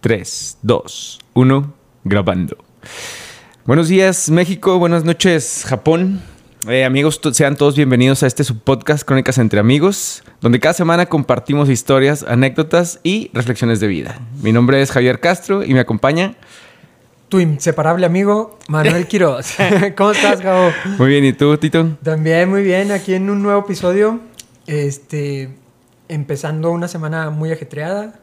3, 2, 1, grabando. Buenos días México, buenas noches Japón. Eh, amigos, sean todos bienvenidos a este subpodcast Crónicas entre Amigos, donde cada semana compartimos historias, anécdotas y reflexiones de vida. Mi nombre es Javier Castro y me acompaña tu inseparable amigo Manuel Quiroz. ¿Cómo estás, Gabo? Muy bien, ¿y tú, Tito? También muy bien, aquí en un nuevo episodio, este, empezando una semana muy ajetreada.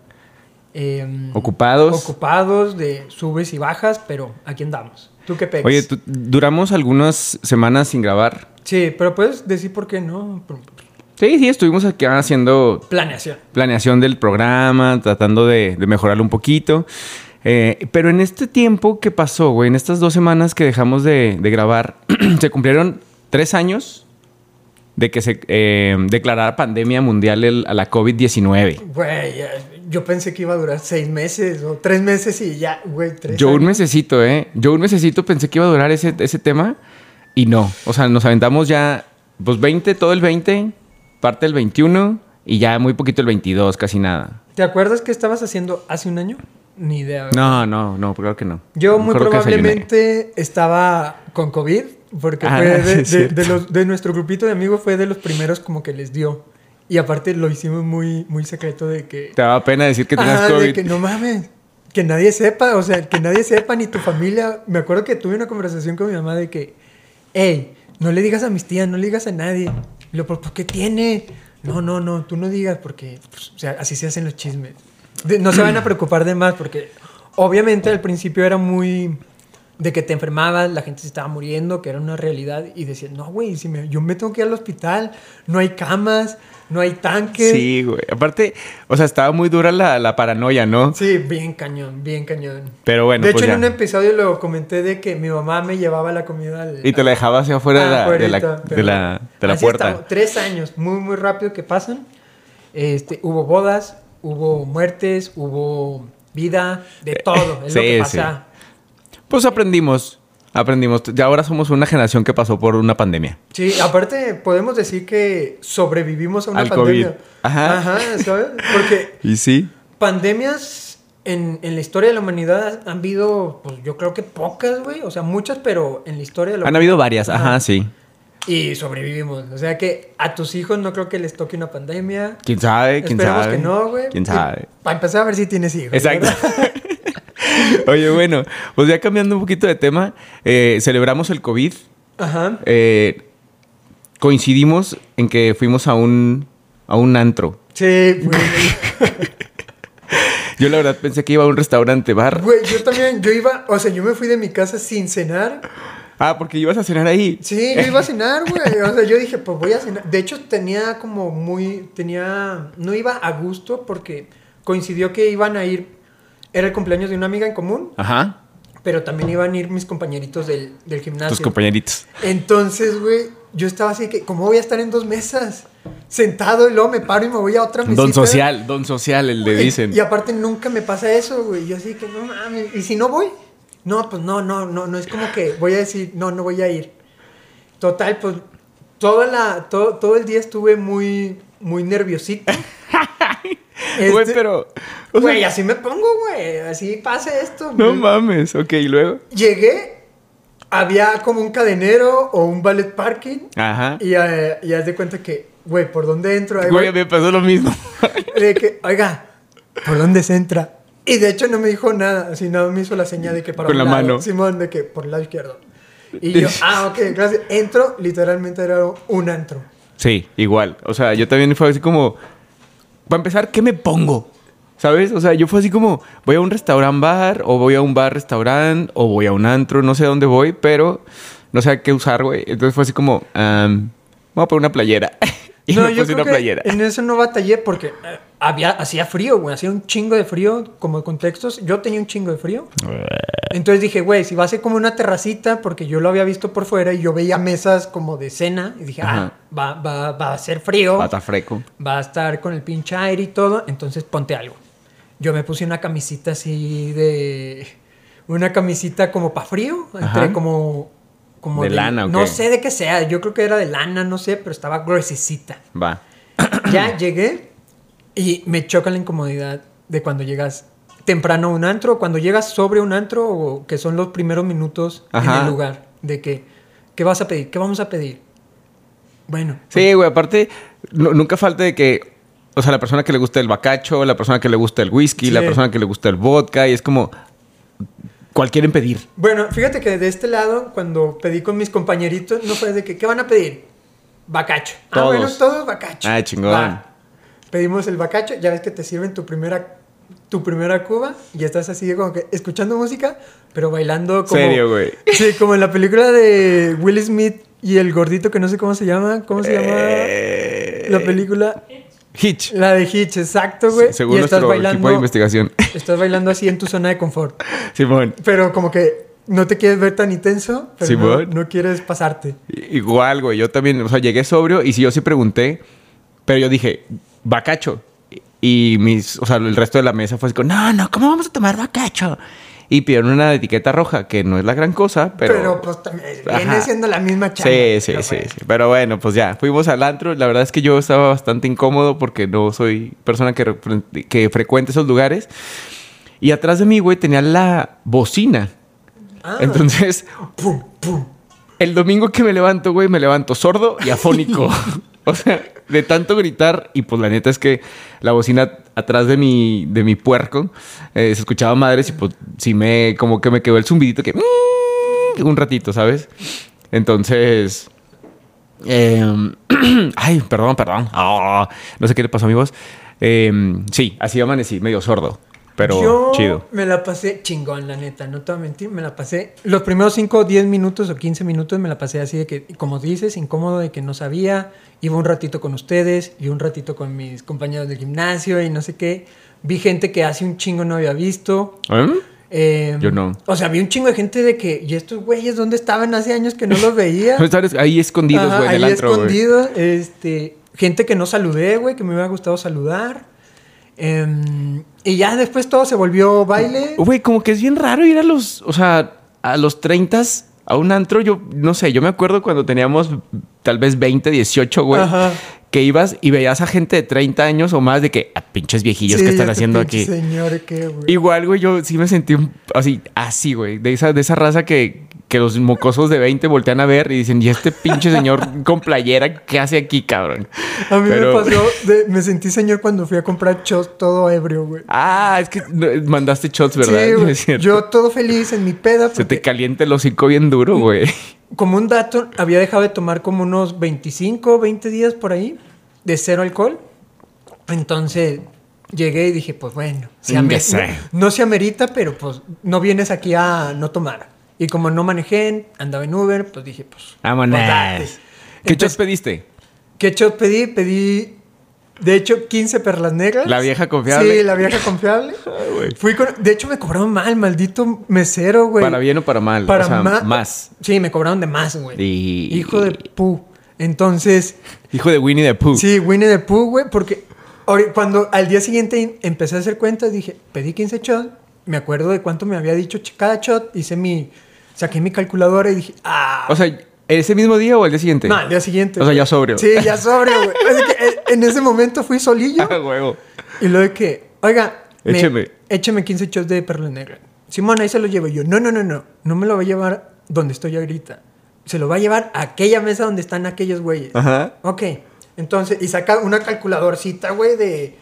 Em, ocupados. Ocupados de subes y bajas, pero aquí andamos. ¿Tú qué pegas? Oye, duramos algunas semanas sin grabar. Sí, pero puedes decir por qué no. Sí, sí, estuvimos aquí haciendo... Planeación. Planeación del programa, tratando de, mejorarlo un poquito. Eh, pero en este tiempo que pasó, güey, en estas dos semanas que dejamos de, grabar, se cumplieron tres años de que se eh, declarara pandemia mundial a la COVID-19. Güey, yo pensé que iba a durar seis meses o tres meses y ya, güey, tres Yo un mesecito, ¿eh? Yo un mesecito pensé que iba a durar ese, ese tema y no. O sea, nos aventamos ya, pues 20, todo el 20, parte del 21 y ya muy poquito el 22, casi nada. ¿Te acuerdas qué estabas haciendo hace un año? Ni idea. No, no, no, creo que no. Yo muy probablemente estaba con COVID porque ah, fue de, los, de nuestro grupito de amigos fue de los primeros como que les dio. Y aparte lo hicimos muy, muy secreto de que... Te daba pena decir que tenías COVID. De que no mames, que nadie sepa, o sea, que nadie sepa, ni tu familia. Me acuerdo que tuve una conversación con mi mamá de que, hey, no le digas a mis tías, no le digas a nadie. lo, ¿por qué tiene? No, no, no, tú no digas porque pues, o sea, así se hacen los chismes. no se van a preocupar de más porque obviamente al principio era muy de que te enfermabas, la gente se estaba muriendo, que era una realidad, y decían, no, güey, si me, yo me tengo que ir al hospital, no hay camas, no hay tanques. Sí, güey. Aparte, o sea, estaba muy dura la, paranoia, ¿no? Sí, bien cañón, bien cañón. Pero bueno. De hecho, pues en un episodio lo comenté de que mi mamá me llevaba la comida al. Y te la dejaba hacia afuera de, la, de, la, de, la, puerta. Tres años, muy, muy rápido que pasan. Este, hubo bodas, hubo muertes, hubo vida, de eh, todo. Es lo que pasa. Pues aprendimos. Aprendimos. Ya ahora somos una generación que pasó por una pandemia. Sí, aparte podemos decir que sobrevivimos a una pandemia. COVID. Ajá. Ajá, ¿sabes? Porque. y sí. Pandemias en, en, la historia de la humanidad han habido, pues yo creo que pocas, güey. O sea, muchas, pero en la historia de la Han habido varias, ajá, sí. Y sobrevivimos. O sea que a tus hijos no creo que les toque una pandemia. ¿Quién sabe? ¿Quién Esperemos sabe? que no, güey. ¿Quién sabe? Para empezar a ver si tienes hijos. Exacto. Oye, bueno, pues ya cambiando un poquito de tema, eh, celebramos el COVID. Ajá. Eh, coincidimos en que fuimos a un, a un antro. Sí, güey. yo la verdad pensé que iba a un restaurante bar. Güey, yo también, yo iba, o sea, yo me fui de mi casa sin cenar. Ah, porque ibas a cenar ahí. Sí, yo iba a cenar, güey. O sea, yo dije, pues voy a cenar. De hecho, tenía como muy, tenía, no iba a gusto porque coincidió que iban a ir era el cumpleaños de una amiga en común. Ajá. Pero también iban a ir mis compañeritos del, del gimnasio. Tus compañeritos. Entonces, güey, yo estaba así que, ¿cómo voy a estar en dos mesas? Sentado y luego me paro y me voy a otra mesita. Don social, don social, el le dicen. Y, aparte nunca me pasa eso, güey. Yo así que, no mames. ¿Y si no voy? No, pues no, no, no, no es como que voy a decir, no, no voy a ir. Total, pues toda la, todo, todo el día estuve muy, muy nerviosito. Güey, este, pero. Güey, así me pongo, güey. Así pasa esto. No mames. Ok, ¿y luego? Llegué, había como un cadenero o un ballet parking. Ajá. Y, uh, y haz de cuenta que, güey, ¿por dónde entro? Ahí, güey, me pasó lo mismo. De que, oiga, ¿por dónde se entra? Y de hecho no me dijo nada, sino me hizo la señal de que para Con la mano. Simón, de que por el lado izquierdo. Y yo, ah, ok, gracias. Entro, literalmente era un antro. Sí, igual. O sea, yo también fue así como para empezar, ¿qué me pongo? ¿Sabes? O sea, yo fue así como, voy a un restaurant bar, o voy a un bar restaurant, o voy a un antro, no sé a dónde voy, pero no sé qué usar, güey. Entonces fue así como, um, voy a poner una playera. y no, me puse una playera. En eso no batallé porque había, hacía frío, güey. Hacía un chingo de frío, como contextos. Yo tenía un chingo de frío. Entonces dije, güey, si va a ser como una terracita, porque yo lo había visto por fuera y yo veía mesas como de cena. Y dije, ah, va, va, va a ser frío. Va a estar fresco. Va a estar con el pinche aire y todo. Entonces ponte algo. Yo me puse una camisita así de. Una camisita como para frío. Entre como. Como de, lana, ¿o No sé de qué sea. Yo creo que era de lana, no sé, pero estaba gruesecita. Va. ya llegué y me choca la incomodidad de cuando llegas temprano a un antro, cuando llegas sobre un antro, o que son los primeros minutos en el lugar, de que, ¿qué vas a pedir? ¿Qué vamos a pedir? Bueno, Sí, güey, aparte, nu- nunca falta de que, o sea, la persona que le gusta el bacacho, la persona que le gusta el whisky, Sí. la persona que le gusta el vodka, y es como, ¿cuál quieren pedir? Bueno, fíjate que de este lado, cuando pedí con mis compañeritos, no fue de que, ¿qué van a pedir? Bacacho. Ah, Todos. bueno, todos bacacho. Ah, chingón. Va. Pedimos el bacacho, ya ves que te sirven tu primera tu primera cuba y estás así como que escuchando música, pero bailando como Serio, güey. Sí, como en la película de Will Smith y el gordito que no sé cómo se llama, ¿cómo se Eh, llama? La película Hitch. la de Hitch, exacto, güey. Según y estás nuestro equipo de bailando investigación. estás bailando así en tu zona de confort. Simón. Pero como que no te quieres ver tan intenso, pero no, no quieres pasarte. Igual, güey. Yo también, o sea, llegué sobrio y sí, yo sí pregunté, pero yo dije, bacacho. Y mis, o sea, el resto de la mesa fue así como, no, no, ¿cómo vamos a tomar bacacho? Y pidieron una etiqueta roja, que no es la gran cosa, pero... Pero, pues también viene Ajá. siendo la misma chamba. Sí, sí, sí, bueno. sí. Pero bueno, pues ya, fuimos al antro. La verdad es que yo estaba bastante incómodo porque no soy persona que, que frecuente esos lugares. Y atrás de mí, güey, tenía la bocina. Ah. Entonces, Pum, pum. el domingo que me levanto, güey, me levanto sordo y afónico. o sea, de tanto gritar. Y pues la neta es que la bocina atrás de mi, de mi puerco eh, se escuchaba madres y pues sí me, como que me quedó el zumbidito que... mm, un ratito, ¿sabes? Entonces... eh, ay, perdón, perdón. Ah, no sé qué le pasó a mi voz. Eh, sí, así amanecí, medio sordo. Pero Yo chido. me la pasé chingón, la neta, no te voy a mentir, me la pasé. Los primeros 5 o 10 minutos o 15 minutos me la pasé así de que, como dices, incómodo de que no sabía. Iba un ratito con ustedes y un ratito con mis compañeros del gimnasio y no sé qué. Vi gente que hace un chingo no había visto. ¿Eh? Eh, Yo no. O sea, vi un chingo de gente de que, ¿y estos güeyes dónde estaban hace años que no los veía? Ahí escondidos, güey, ahí antro, güey. escondido, este, gente que no saludé, güey, que me hubiera gustado saludar. Em, y ya después todo se volvió baile. Güey, como que es bien raro ir a los, o sea, a los 30 a un antro. Yo, no sé, yo me acuerdo cuando teníamos tal vez 20, 18, güey. Ajá. Que ibas y veías a gente de 30 años o más de que, a pinches viejillos Sí, que están haciendo aquí. Señor, ¿qué, güey? Igual, güey, yo sí me sentí así, así, güey. De esa, de esa raza que, que los mocosos de 20 voltean a ver y dicen, ¿y este pinche señor con playera qué hace aquí, cabrón? A mí Pero- me pasó, de- me sentí señor cuando fui a comprar shots todo ebrio, güey. Ah, es que mandaste shots, ¿verdad? Sí, güey. Es. Yo todo feliz en mi peda. Se porque te calienta el hocico bien duro, güey. como un dato, había dejado de tomar como unos 25, 20 días por ahí, de cero alcohol. Entonces llegué y dije, pues bueno, se no, no se amerita, pero pues no vienes aquí a no tomar. Y como no manejé, andaba en Uber, pues dije, pues. Vámonos. pues. ¿Qué Entonces, shots pediste? ¿Qué shot pedí? Pedí, de hecho, 15 perlas negras. La vieja confiable. Sí, la vieja confiable. Fui con, de hecho, me cobraron mal, maldito mesero, güey. ¿Para bien o para mal? Para o sea, ma- más. Sí, me cobraron de más, güey. Y- Hijo de pu. Entonces, Hijo de Winnie the Pooh. sí, Winnie the Pooh, güey, porque cuando al día siguiente empecé a hacer cuentas, dije, pedí 15 shots, me acuerdo de cuánto me había dicho ch- cada shot, hice mi, saqué mi calculadora y dije, ah. O sea, ¿ese mismo día o el día siguiente? no, al día siguiente. O sea, ya sobrio. Sí, ya sobrio, güey. Eh, en ese momento fui solillo. Ah, huevo. Y lo de que, oiga, me- Écheme. écheme 15 shots de perla negra. Simón, ahí se lo llevo yo. No, no, no, no. No me lo va a llevar donde estoy ahorita. Se lo va a llevar a aquella mesa donde están aquellos güeyes. Ajá. Ok. Entonces, y saca una calculadorcita, güey, de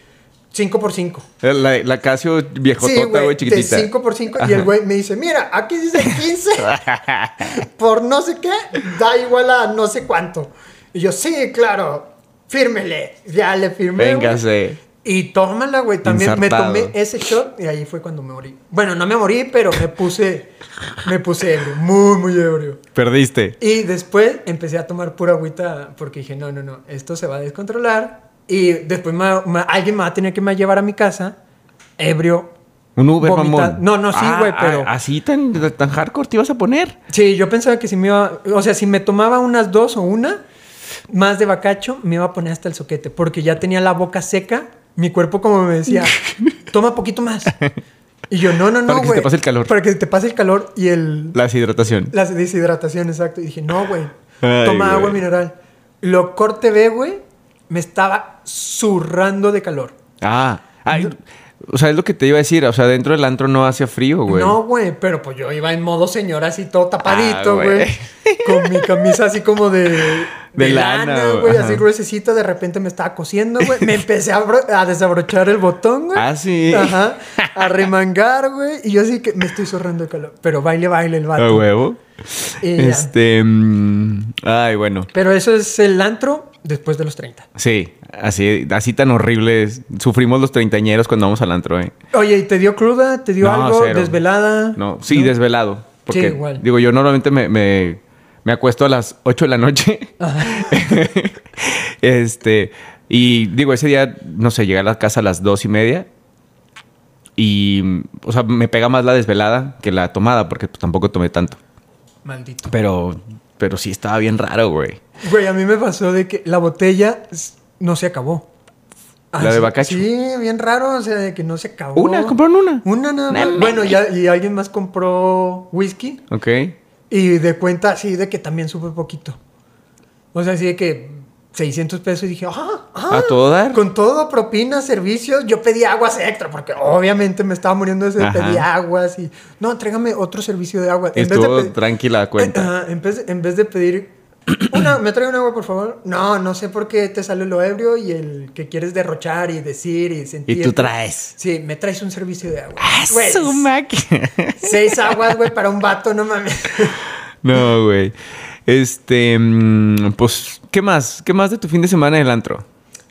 5x5. La, la Casio viejotota, güey, de chiquitita. 5x5. Y el güey me dice, mira, aquí dice 15. por no sé qué, da igual a no sé cuánto. Y yo, sí, claro, fírmele. Ya le firmé. Véngase. Y tómala, güey. También me tomé ese shot y ahí fue cuando me morí. Bueno, no me morí, pero me puse, me puse ebrio, muy, muy ebrio. Perdiste. Y después empecé a tomar pura agüita porque dije, no, no, no, esto se va a descontrolar. Y después me- me- alguien me va a tener que me llevar a mi casa, ebrio. Un Uber, vomitado. mamón. No, no, sí, Ah, güey, pero... ah, Así tan, tan hardcore te ibas a poner. Sí, yo pensaba que si me iba... O sea, si me tomaba unas dos o una más de bacacho, me iba a poner hasta el soquete. Porque ya tenía la boca seca. Mi cuerpo como me decía, toma poquito más. Y yo, no, no, no, Para que se güey. te pase el calor. Para que se te pase el calor y el... La deshidratación. La deshidratación, exacto. Y dije, no, güey. Toma güey. agua mineral. Lo corte B, güey, me estaba zurrando de calor. Ah. Ay, O sea, es lo que te iba a decir. O sea, dentro del antro no hacía frío, güey. No, güey, pero pues yo iba en modo señora así todo tapadito, Ah, güey. güey. con mi camisa así como de... De lana, güey, ajá. así gruesecita. De repente me estaba cosiendo, güey. Me empecé a, bro- a desabrochar el botón, güey. Ah, sí. Ajá. A remangar, güey. Y yo así que me estoy zorrando de calor. Pero baile, baile el A vato. huevo. Ya. Este. mm, ay, bueno. Pero eso es el antro después de los 30. Sí, así, así tan horribles. Sufrimos los treintañeros cuando vamos al antro, eh. Oye, ¿y te dio cruda? ¿Te dio No, algo? cero. ¿Desvelada? No, sí, desvelado. Porque, Sí, igual. digo, yo normalmente me, me, me acuesto a las 8 de la noche. este, y digo, ese día, no sé, llegué a la casa a las dos y media. Y, o sea, me pega más la desvelada que la tomada, porque pues, tampoco tomé tanto. Maldito. Pero, pero sí estaba bien raro, güey. Güey, a mí me pasó de que la botella no se acabó. ¿La de sí- Bacacho? Sí, bien raro, o sea, de que no se acabó. Una, compraron una. Una nada más. Bueno, ya, y alguien más compró whisky Ok. y de cuenta así de que también supe poquito. O sea, así de que 600 pesos y dije, ah, ah, ¿A todo dar? Con todo, propina, servicios. Yo pedí aguas extra porque obviamente me estaba muriendo de pedí aguas y no, tráigame otro servicio de agua. En vez de Estuvo tranquila la cuenta. En, vez, en vez de pedir una, ¿me trae un agua, por favor? No, no sé por qué te sale lo ebrio y el que quieres derrochar y decir y sentir. Y tú traes. Sí, me traes un servicio de agua. ¡Ah, Güey, su máquina! seis aguas, güey, para un vato, no mames. No, güey. Este, mm, pues, ¿qué más? ¿Qué más de tu fin de semana en el antro?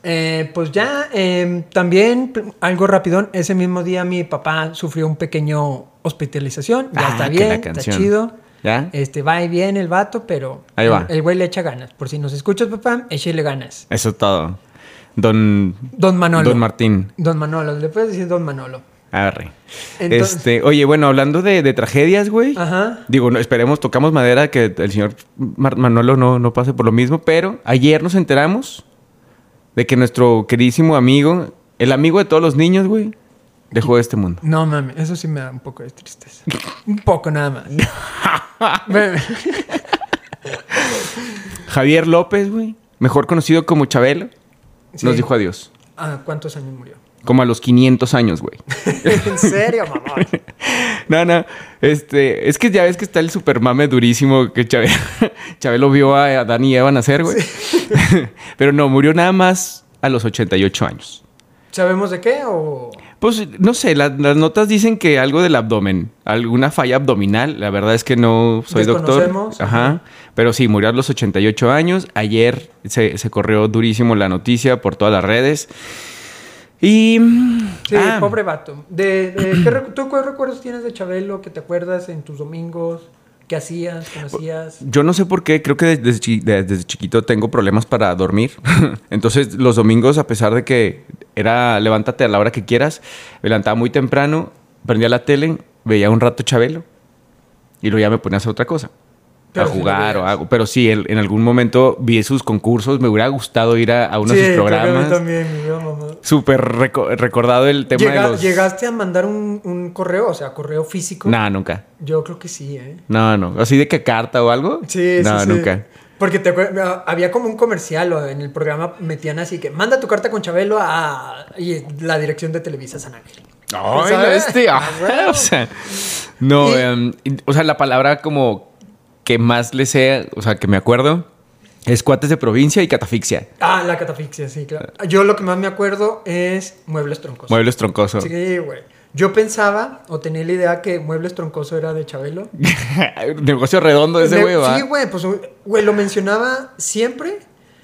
Eh, pues ya, eh, también algo rapidón. Ese mismo día mi papá sufrió un pequeño hospitalización. Ya Ah, está bien, está chido. ¿Ya? Este, va y viene el vato, pero Ahí va. el güey le echa ganas. Por si nos escuchas, papá, échale ganas. Eso es todo. Don... Don Manolo. Don Martín. Don Manolo, le puedes decir Don Manolo. Agarre. Entonces- Este, oye, bueno, hablando de, de tragedias, güey. Ajá. Digo, no, esperemos, tocamos madera que el señor Mar- Manolo no, no pase por lo mismo, pero ayer nos enteramos de que nuestro queridísimo amigo, el amigo de todos los niños, güey, dejó este mundo. No mames, eso sí me da un poco de tristeza. un poco nada más. Javier López, güey, mejor conocido como Chabelo, Sí. nos dijo adiós. ¿A cuántos años murió? Como a los 500 años, güey. ¿En serio, mamá? No, no. Este, es que ya ves que está el super mame durísimo que Chabelo, Chabelo vio a Adán y Eva nacer, güey. Pero no, murió nada más a los 88 años. ¿Sabemos de qué o...? Pues no sé, la- las notas dicen que algo del abdomen, alguna falla abdominal. La verdad es que no soy doctor. Ajá. Pero sí, murió a los 88 años. Ayer se, se corrió durísimo la noticia por todas las redes. Y. Sí, ah, pobre vato. De, de- ¿qué ¿Tú qué recuerdos tienes de Chabelo que te acuerdas en tus domingos? ¿Qué hacías? ¿Conocías? Yo no sé por qué, creo que desde, chi- de- desde chiquito tengo problemas para dormir. Entonces, los domingos, a pesar de que era levántate a la hora que quieras, me levantaba muy temprano, prendía la tele, veía un rato Chabelo y luego ya me ponía a hacer otra cosa. Pero a sí jugar o algo. Pero sí, el- en algún momento vi sus concursos, me hubiera gustado ir a, a uno de sus creo que a mí programas. también, mi vida, mamá. Súper reco- recordado el tema Llega- de los... ¿Llegaste a mandar un, un correo, o sea, correo físico? Nah, nunca. Yo creo que sí, ¿eh? No, no. ¿Así de que carta o algo? Sí, no, sí, sí. nunca. Porque te ah, había como un comercial o en el programa metían así que manda tu carta con Chabelo a y la dirección de Televisa San Ángel. Ay, ¿Sabes? este, Ah, o sea, no, Y- em, o sea, la palabra como que más le sea, o sea, que me acuerdo, es cuates de provincia y catafixia. Ah, la catafixia, sí, claro. Yo lo que más me acuerdo es Muebles Troncosos. Muebles troncosos. Sí, güey. Yo pensaba o tenía la idea que Muebles Troncoso era de Chabelo. Negocio redondo ese güey. Sí, güey, pues, güey, lo mencionaba siempre.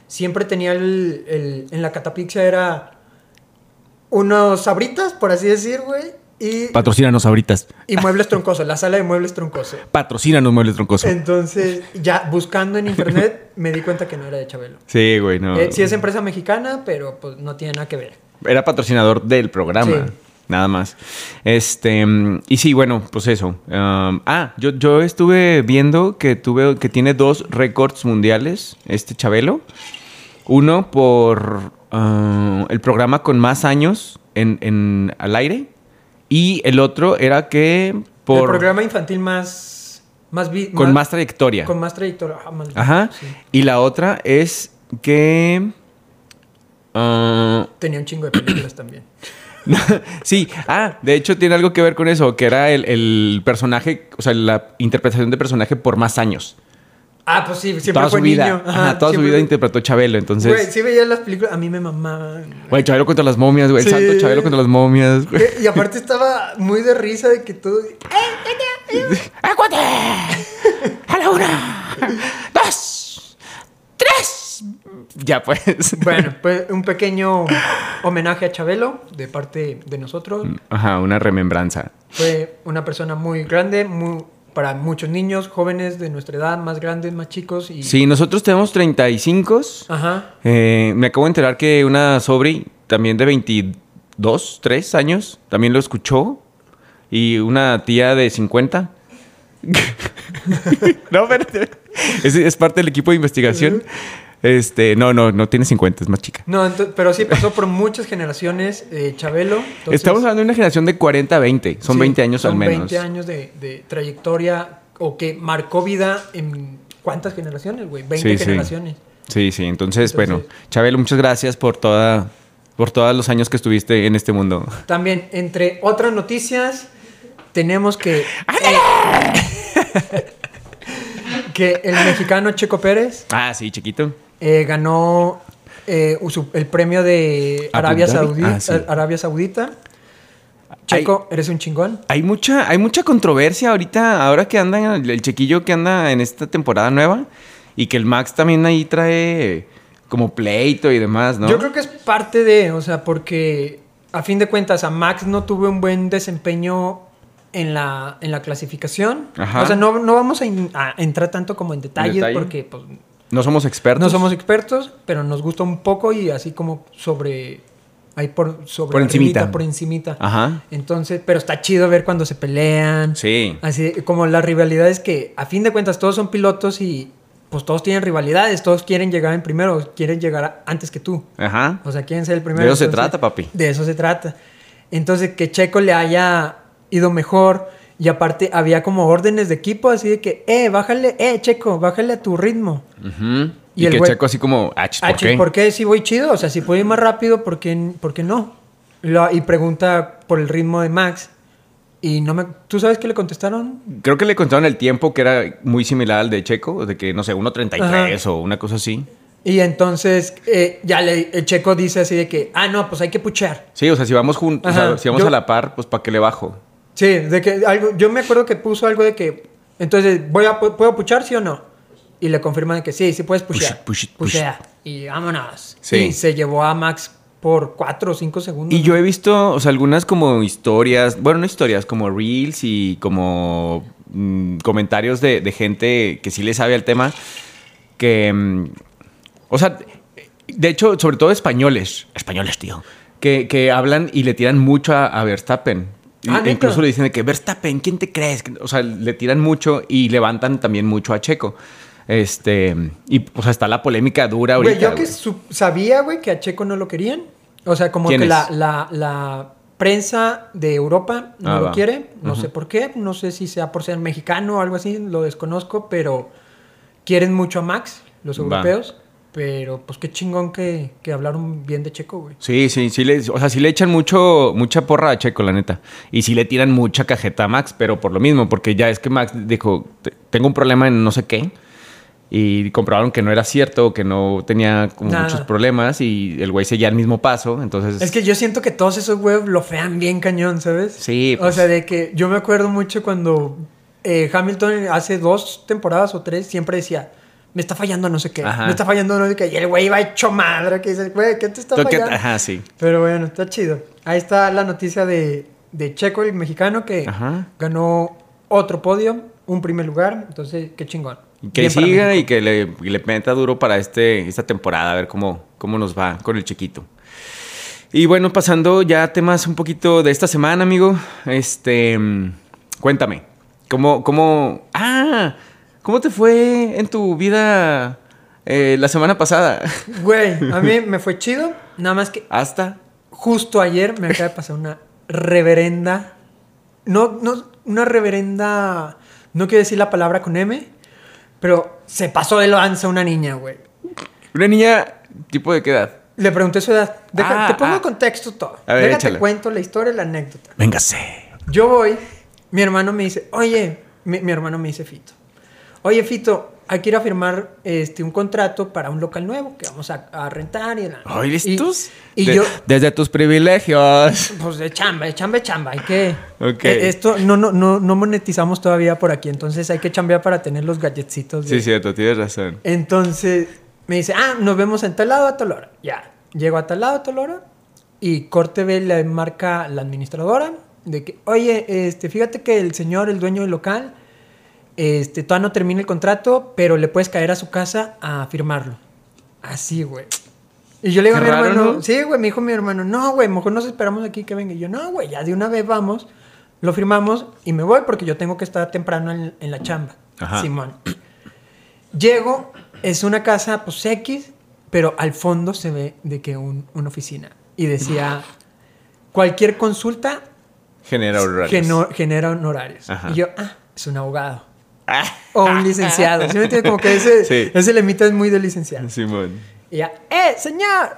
Siempre tenía el, el- en la catapixia era unos sabritas, por así decir, güey, y, Patrocínanos ahorita. y muebles troncosos, la sala de muebles troncoso. Patrocínanos muebles troncosos. Entonces, ya buscando en internet, me di cuenta que no era de Chabelo. Sí, güey, no. Eh, sí es empresa mexicana, pero pues no tiene nada que ver. Era patrocinador del programa. Sí. Nada más. Este, y sí, bueno, pues eso. Um, ah, yo, yo estuve viendo que tuve, que tiene dos récords mundiales, este Chabelo. Uno por ah, el programa con más años en, en- al aire. Y el otro era que por El programa infantil más... más, con más trayectoria. Con más trayectoria. Ah, Ajá. sí. Y la otra es que. ah, Tenía un chingo de películas también. sí, ah, de hecho tiene algo que ver con eso, que era el, el personaje, o sea, la interpretación de personaje por más años. Ah, pues sí, siempre toda fue su vida, niño. ajá, toda su vida interpretó Chabelo, Güey, entonces... sí veía las películas, a mí me mamaban. Güey, Chabelo contra las momias, güey, el santo Chabelo contra las momias. güey. Y aparte estaba muy de risa de que todo... ¡Acuate! ¡A la una! ¡Dos! ¡Tres! Ya pues. Bueno, pues un pequeño homenaje a Chabelo de parte de nosotros. Ajá, una remembranza. Fue una persona muy grande, muy, para muchos niños, jóvenes de nuestra edad, más grandes, más chicos. Y, Sí, nosotros tenemos 35. Ajá. Eh, me acabo de enterar que una sobri, también de 22, 3 años, también lo escuchó. Y una tía de 50. no, espérate. Es, es parte del equipo de investigación. Este, no, no, no tiene 50, es más chica. No, pero sí pasó por muchas generaciones eh, Chabelo. entonces- Estamos hablando de una generación de 40 a 20. Son Sí, 20 años son al menos. 20 años de, de trayectoria o que marcó vida en cuántas generaciones, güey. 20 Sí, sí. generaciones. Sí, sí. Entonces, Entonces- bueno, Chabelo, muchas gracias por toda, por todos los años que estuviste en este mundo. También, entre otras noticias, tenemos que. eh, que el mexicano Checo Pérez Ah, sí, chiquito. Eh, ganó eh, el premio de Arabia. Saudí- Ah, sí. Arabia Saudita. Checo, eres un chingón. Hay mucha, hay mucha controversia ahorita, ahora que anda el, el chiquillo que anda en esta temporada nueva y que el Max también ahí trae como pleito y demás, ¿no? Yo creo que es parte de, o sea, porque a fin de cuentas a Max no tuvo un buen desempeño en la, en la clasificación. Ajá. O sea, no, no vamos a, in- a entrar tanto como en detalles detalle? porque pues, No somos expertos. no somos expertos, pero nos gusta un poco y así como sobre... Ahí por, sobre Por encimita. arribita, por encimita. Ajá. Entonces, pero está chido ver cuando se pelean. Sí. Así como las rivalidades que a fin de cuentas todos son pilotos y pues todos tienen rivalidades, todos quieren llegar en primero, quieren llegar antes que tú. Ajá. O sea, quieren ser el primero. De eso se trata, papi. De eso se trata. Entonces, que Checo le haya ido mejor y aparte había como órdenes de equipo así de que, eh, bájale, eh, Checo, bájale a tu ritmo. Y Y, el que güey- Checo así como, ah, chis, Ah, ¿por qué? ¿por qué si voy chido? O sea, si puedo ir más rápido, ¿por qué, por qué no? Lo- y pregunta por el ritmo de Max. Y no me... ¿Tú sabes qué le contestaron? Creo que le contaron el tiempo que era muy similar al de Checo, de que, no sé, 1.33 o una cosa así. Y entonces eh, ya le, el Checo dice así de que, ah, no, pues hay que puchear. Sí, o sea, si vamos juntos, o sea, Ajá. si vamos Yo- a la par, pues ¿para qué le bajo? Sí, de que algo, yo me acuerdo que puso algo de que, entonces, voy a, ¿puedo puchar, sí o no? Y le confirman de que sí, sí puedes Push puchar. it, push it, push. Y vámonos. Sí. Y se llevó a Max por 4 o 5 segundos. Y yo he visto, o sea, algunas como historias, bueno, no historias, como reels y como mm, comentarios de, de gente que sí le sabe al tema, que, mm, o sea, de hecho, sobre todo españoles, españoles, tío, que, que hablan y le tiran mucho a, a Verstappen. Ah, e incluso le dicen de que Verstappen, ¿quién te crees? O sea, le tiran mucho y levantan también mucho a Checo. Este, y o sea, está la polémica dura ahorita. Güey, yo que güey. sabía, güey, que a Checo no lo querían. O sea, como que la, la, la prensa de Europa no Ah, lo va. quiere. No sé por qué. No sé si sea por ser mexicano o algo así. Lo desconozco, pero quieren mucho a Max, los Va. Pero pues qué chingón que, que hablaron bien de Checo, güey. Sí, sí, sí le, o sea, sí le echan mucho, mucha porra a Checo, la neta. Y sí le tiran mucha cajeta a Max, pero por lo mismo, porque ya es que Max dijo, "Te- tengo un problema en no sé qué. Y comprobaron que no era cierto, que no tenía como Nada. muchos problemas y el güey seguía el mismo paso, entonces... Es que yo siento que todos esos güeyes lo fean bien cañón, ¿sabes? Sí, O pues. sea, de que yo me acuerdo mucho cuando eh, Hamilton hace dos temporadas o tres siempre decía, me está fallando no sé qué, Ajá. me está fallando no sé qué. Y el güey iba hecho madre, que dice, güey, ¿qué te está Creo que- fallando? ajá, sí. Pero bueno, está chido. Ahí está la noticia de, de Checo, el mexicano, que Ajá. ganó otro podio, un primer lugar. Entonces, qué chingón. Que Bien siga y que le, le meta duro para este, esta temporada, a ver cómo, cómo nos va con el chiquito. Y bueno, pasando ya a temas un poquito de esta semana, amigo. Este, mm, cuéntame, ¿cómo, cómo, ah, cómo te fue en tu vida eh, la semana pasada? Güey, a mí me fue chido. Nada más que Hasta, Justo ayer me acaba de pasar una reverenda. No, no, una reverenda. No quiero decir la palabra con M, pero se pasó de lanza una niña, güey. una niña, tipo de qué edad? Le pregunté su edad. Deja- Ah, te pongo ah. en contexto todo. A ver, Déjate cuento la historia, la anécdota. Véngase. Yo voy, mi hermano me dice, oye, mi, mi hermano me dice Fito, oye Fito, hay que ir a firmar este, un contrato para un local nuevo que vamos a, a rentar. Y, la- Ay, y- listos. Y, De- yo, Desde tus privilegios. pues de chamba, de chamba, de chamba, hay que... Ok. eh, esto no, no, no, no monetizamos todavía por aquí, entonces hay que chambear para tener los galletcitos. de- Sí, cierto, tienes razón. Entonces me dice, ah, nos vemos en tal lado a tal hora. Ya, llego a tal lado a tal hora y corte B le marca la administradora de que, oye, este, fíjate que el señor, el dueño del local, este, todavía no termina el contrato, pero le puedes caer a su casa a firmarlo. Así, güey. Y yo le digo a mi raro, hermano, ¿no? sí, güey, me dijo mi hermano, no, güey, mejor nos esperamos aquí que venga. Y yo, no, güey, ya de una vez vamos, lo firmamos y me voy porque yo tengo que estar temprano en, en la chamba. Ajá. Simón. Llego, es una casa, pues X, pero al fondo se ve de que un, una oficina. Y decía, cualquier consulta Genera horarios. geno- genera honorarios. Ajá. Y yo, ah, es un abogado. O un licenciado. ¿Sí me entiendes? Como que ese, Sí. ese lemita es muy de licenciado. Simón. Y ya, ¡eh, señor!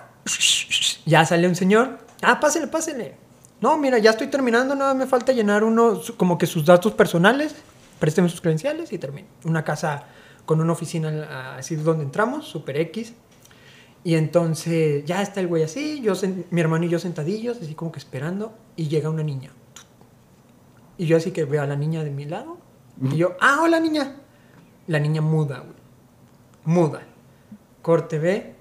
Ya sale un señor. Ah, pásele, pásele. No, mira, ya estoy terminando, nada me falta llenar uno, como que sus datos personales, présteme sus credenciales y termino. Una casa con una oficina así donde entramos, super X. Y entonces ya está el güey así, yo mi hermano y yo sentadillos, así como que esperando, y llega una niña. Y yo así que veo a la niña de mi lado, y yo, ah, hola niña. La niña muda, güey. Muda. Corte B,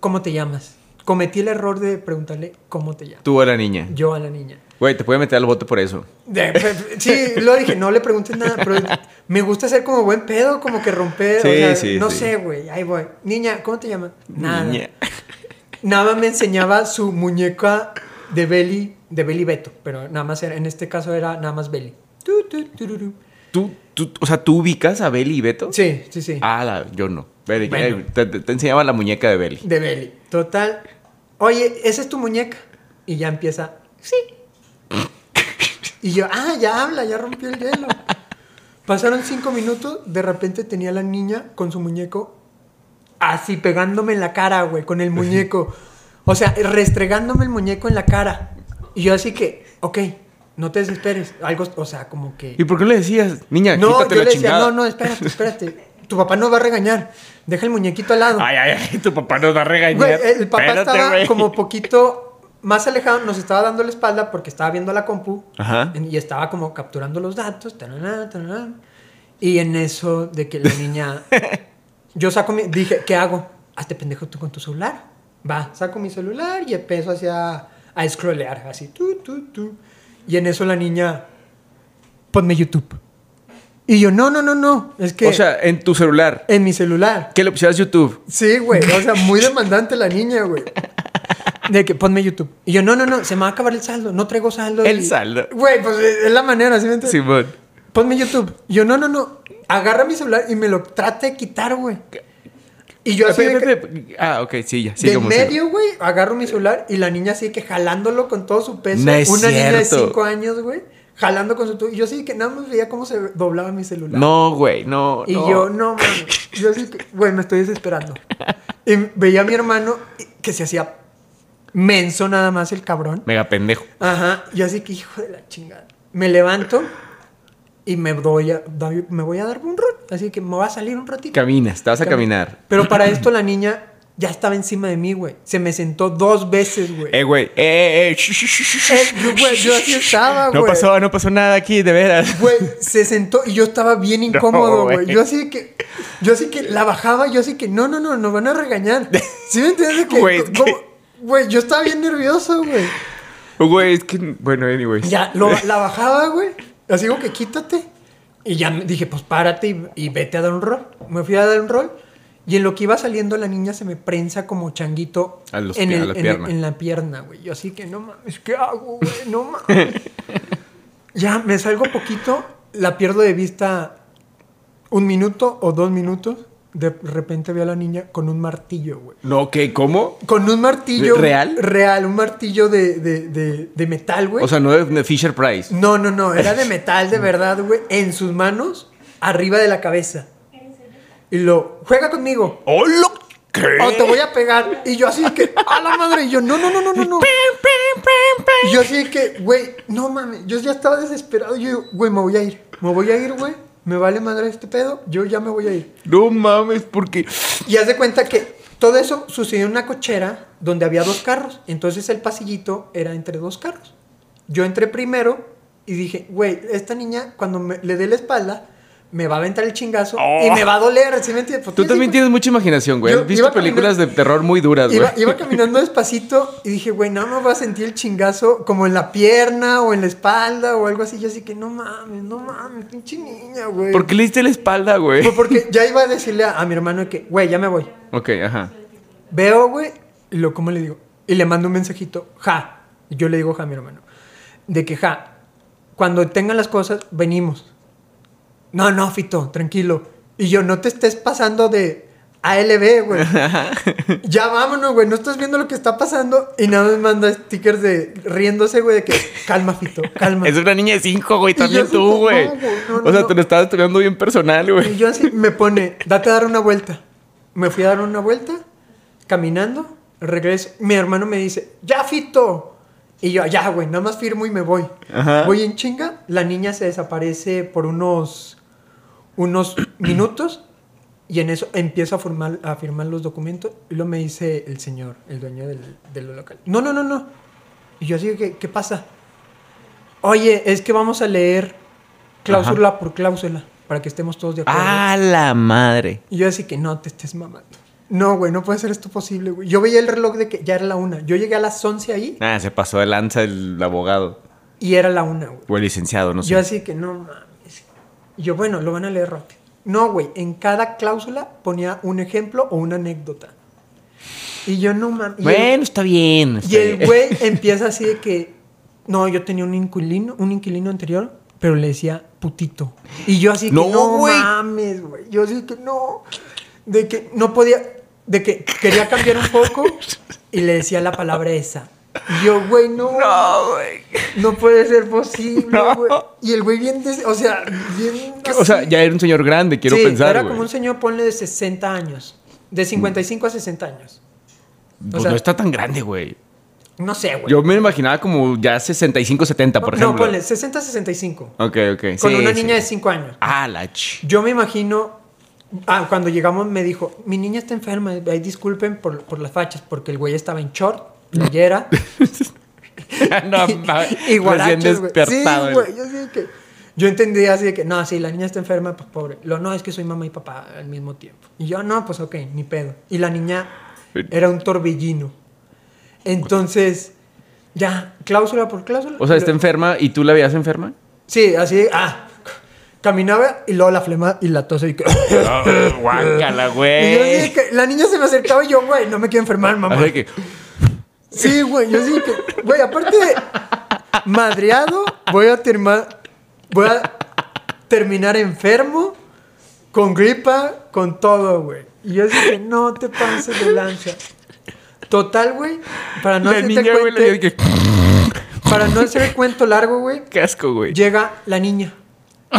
¿cómo te llamas? Cometí el error de preguntarle cómo te llamas. Tú a la niña. Yo a la niña. Güey, te puede meter al bote por eso. Pe- sí, lo dije, no le preguntes nada, pero me gusta ser como buen pedo, como que romper, Sí, o sea, sí, no sí. sé, güey, ahí voy. Niña, ¿cómo te llamas? Nada. Niña. Nada me enseñaba su muñeca de Belly, de Belly Beto, pero nada más era, en este caso era nada más Belly. Tu, tu, tururú. ¿Tú, tú, o sea, ¿tú ubicas a Beli y Beto? Sí, sí, sí. Ah, la- yo no. Beli, Bueno. eh, te, te- te enseñaba la muñeca de Beli. De Belly. Total. Oye, ¿esa es tu muñeca? Y ya empieza, sí. Y yo, ah, ya habla, ya rompió el hielo. Pasaron cinco minutos, de repente tenía la niña con su muñeco así pegándome en la cara, güey, con el muñeco. O sea, restregándome el muñeco en la cara. Y yo así que, ok, no te desesperes. Algo, o sea, como que... ¿Y por qué le decías, niña, No, quítate yo la le decía, no, no, espérate, espérate. Tu papá nos va a regañar. Deja el muñequito al lado. Ay, ay, ay, tu papá nos va a regañar. Güey, el papá Espérate, estaba güey. como poquito más alejado, nos estaba dando la espalda porque estaba viendo la compu Ajá. y estaba como capturando los datos. tarará, tarará. y en eso de que la niña. yo saco mi. Dije, ¿qué hago? Hazte pendejo tú con tu celular. Va, saco mi celular y empiezo hacia. a scrollear, así. Tu, tu, tu. Y en eso la niña. Ponme YouTube. Y yo, no, no, no, no. Es que. O sea, en tu celular, en mi celular. que le pusieras YouTube. Sí, güey. O sea, muy demandante la niña, güey. De que ponme YouTube. Y yo, no, no, no, se me va a acabar el saldo. No traigo saldo. El Y- saldo. Güey, pues es la manera, ¿sí me entiendes? Simón. Ponme YouTube. Y yo, no, no, no. Agarra mi celular y me lo trata de quitar, güey. Y yo así de, Pepe, Pepe. Ah, ok, sí, ya. de medio, güey, agarro mi celular y la niña así que jalándolo con todo su peso. No es Una niña de cierto. 5 años, güey, jalando con su... Y yo así que nada más veía cómo se doblaba mi celular. No, güey, no. Y no. yo, no, mames. Yo así que, güey, me estoy desesperando. Y veía a mi hermano que se hacía menso nada más el cabrón. Mega pendejo. Ajá. Yo así que, hijo de la chingada. Me levanto y me voy a, me voy a dar un rol. Así que me voy a salir un ratito. Caminas, te vas a Cam- caminar. Pero para esto la niña ya estaba encima de mí, güey. Se me sentó dos veces, güey. Eh, güey. Eh, eh, eh. güey, yo así estaba, güey. No pasó, no pasó nada aquí, de veras. Güey, se sentó y yo estaba bien incómodo, güey. yo así que, yo así que la bajaba, yo así que, no, no, no, nos van a regañar. ¿Sí me entiendes? Güey, Güey, yo estaba bien nervioso, güey. Güey, es que. Bueno, anyways. Ya, lo- la bajaba, güey. Así como que quítate. Y ya me dije, pues párate y, y vete a dar un rol. Me fui a dar un rol. Y en lo que iba saliendo, la niña se me prensa como changuito A los en, pi- a el- la en- pierna. en la pierna, güey. Yo así que no mames, ¿qué hago, güey? No mames. ya me salgo poquito, la pierdo de vista un minuto o dos minutos. De repente veo a la niña con un martillo, güey. No, ¿qué? ¿Cómo? Con un martillo. ¿Real? Real, un martillo de, de, de, de metal, güey. O sea, no de, de Fisher Price. No, no, no, era de metal de verdad, güey, en sus manos, arriba de la cabeza. Y lo, juega conmigo. ¡Hola! o te voy a pegar. Y yo así que, a la madre. Y yo, no, no, no, no, no, no. Y yo así que, güey, no mames. Yo ya estaba desesperado. Yo, güey, me voy a ir. Me voy a ir, güey. Me vale madre este pedo. Yo ya me voy a ir. No mames, porque. Y haz de cuenta que todo eso sucedió en una cochera donde había dos carros. Entonces el pasillito era entre dos carros. Yo entré primero y dije, güey, esta niña cuando me- le dé la espalda me va a aventar el chingazo y Oh. me va a doler, ¿sí me entiendes? Pues, Tú también tienes mucha imaginación, güey. Yo Has visto películas de terror muy duras, güey. Iba, iba caminando despacito y dije, güey, no me voy a sentir el chingazo como en la pierna o en la espalda o algo así. Yo así que no mames, no mames, pinche niña, güey. ¿Por qué le diste la espalda, güey? Pues porque ya iba a decirle a, a mi hermano que, güey, ya me voy. Ok, ajá. Veo, güey, y lo, ¿cómo le digo? Y le mando un mensajito, ja. Y yo le digo ja a mi hermano. De que, ja, cuando tengan las cosas, venimos. No, no, Fito, tranquilo. Y yo, no te estés pasando de ALB, güey. ya vámonos, güey, no estás viendo lo que está pasando. Y nada más manda stickers de riéndose, güey, de que, calma, Fito, calma. Es una niña de cinco, güey. Y También tú, güey. no, no, O sea, no. te lo estabas tomando bien personal, Y güey. yo así me pone, date a dar una vuelta. Me fui a dar una vuelta, caminando, regreso. Mi hermano me dice, ya, Fito. Y yo, ya, güey, nada más firmo y me voy. Ajá. Voy en chinga, la niña se desaparece por unos, unos minutos y en eso empiezo a, formar, a firmar los documentos y luego me dice el señor, el dueño del, del local. No, no, no, no. Y yo así, ¿qué, qué pasa? Oye, es que vamos a leer cláusula por cláusula para que estemos todos de acuerdo. ¡A la madre! Y yo así que no te estés mamando. No, güey, no puede ser esto posible, güey. Yo veía el reloj de que ya era la una. Yo llegué a las 11 ahí Ah, se pasó de lanza el abogado. y era la una, güey. O el licenciado, no sé. Yo así que no mames. Y yo, bueno, lo van a leer rápido. No, güey, en cada cláusula ponía un ejemplo o una anécdota. Y yo no mames. Bueno, está bien. está Y el güey empieza así de que, no, yo tenía un inquilino, un inquilino anterior, pero le decía putito. Y yo así que, No, mames, güey. Yo así que no, de que no podía, de que quería cambiar un poco y le decía la palabra esa. Y yo, güey, no, no, No, güey. puede ser posible, No. güey. Y el güey bien, des- o sea, bien O sea, así. ya era un señor grande, quiero sí, pensar, era güey. como un señor, ponle de 60 años, de 55 a 60 años. Pues sea- no está tan grande, güey. No sé, güey. Yo me imaginaba como ya 65, 70, por no, ejemplo. ponle 60 a 65. Ok, ok. Con Sí, una sí. niña de 5 años. Ah, la ch... Yo me imagino. Ah, cuando llegamos me dijo: Mi niña está enferma. Ahí disculpen por, por las fachas, porque el güey estaba en short, playera. no, mames. y Recién despertado. Sí, güey. Yo, sí que, yo entendía así de que, no, sí, la niña está enferma, pues pobre. Lo, no, es que soy mamá y papá al mismo tiempo. Y yo, no, pues ok, ni pedo. Y la niña era un torbellino. Entonces, ya, cláusula por cláusula. O sea, está enferma y tú la veías enferma. Sí, así, ah, caminaba y luego la flema y la tos y que... Guácala, Y yo güey. así que la niña se me acercaba y yo, güey, no me quiero enfermar, mamá. Así que, Sí, güey, yo sí que, güey, aparte de madreado, voy a terminar, voy a terminar enfermo, con gripa, con todo, güey. Y yo que no te pases de lanza. Total, güey, para no la hacerte niña, güey, dije, para no hacer el cuento largo, güey, qué asco, güey. llega la niña.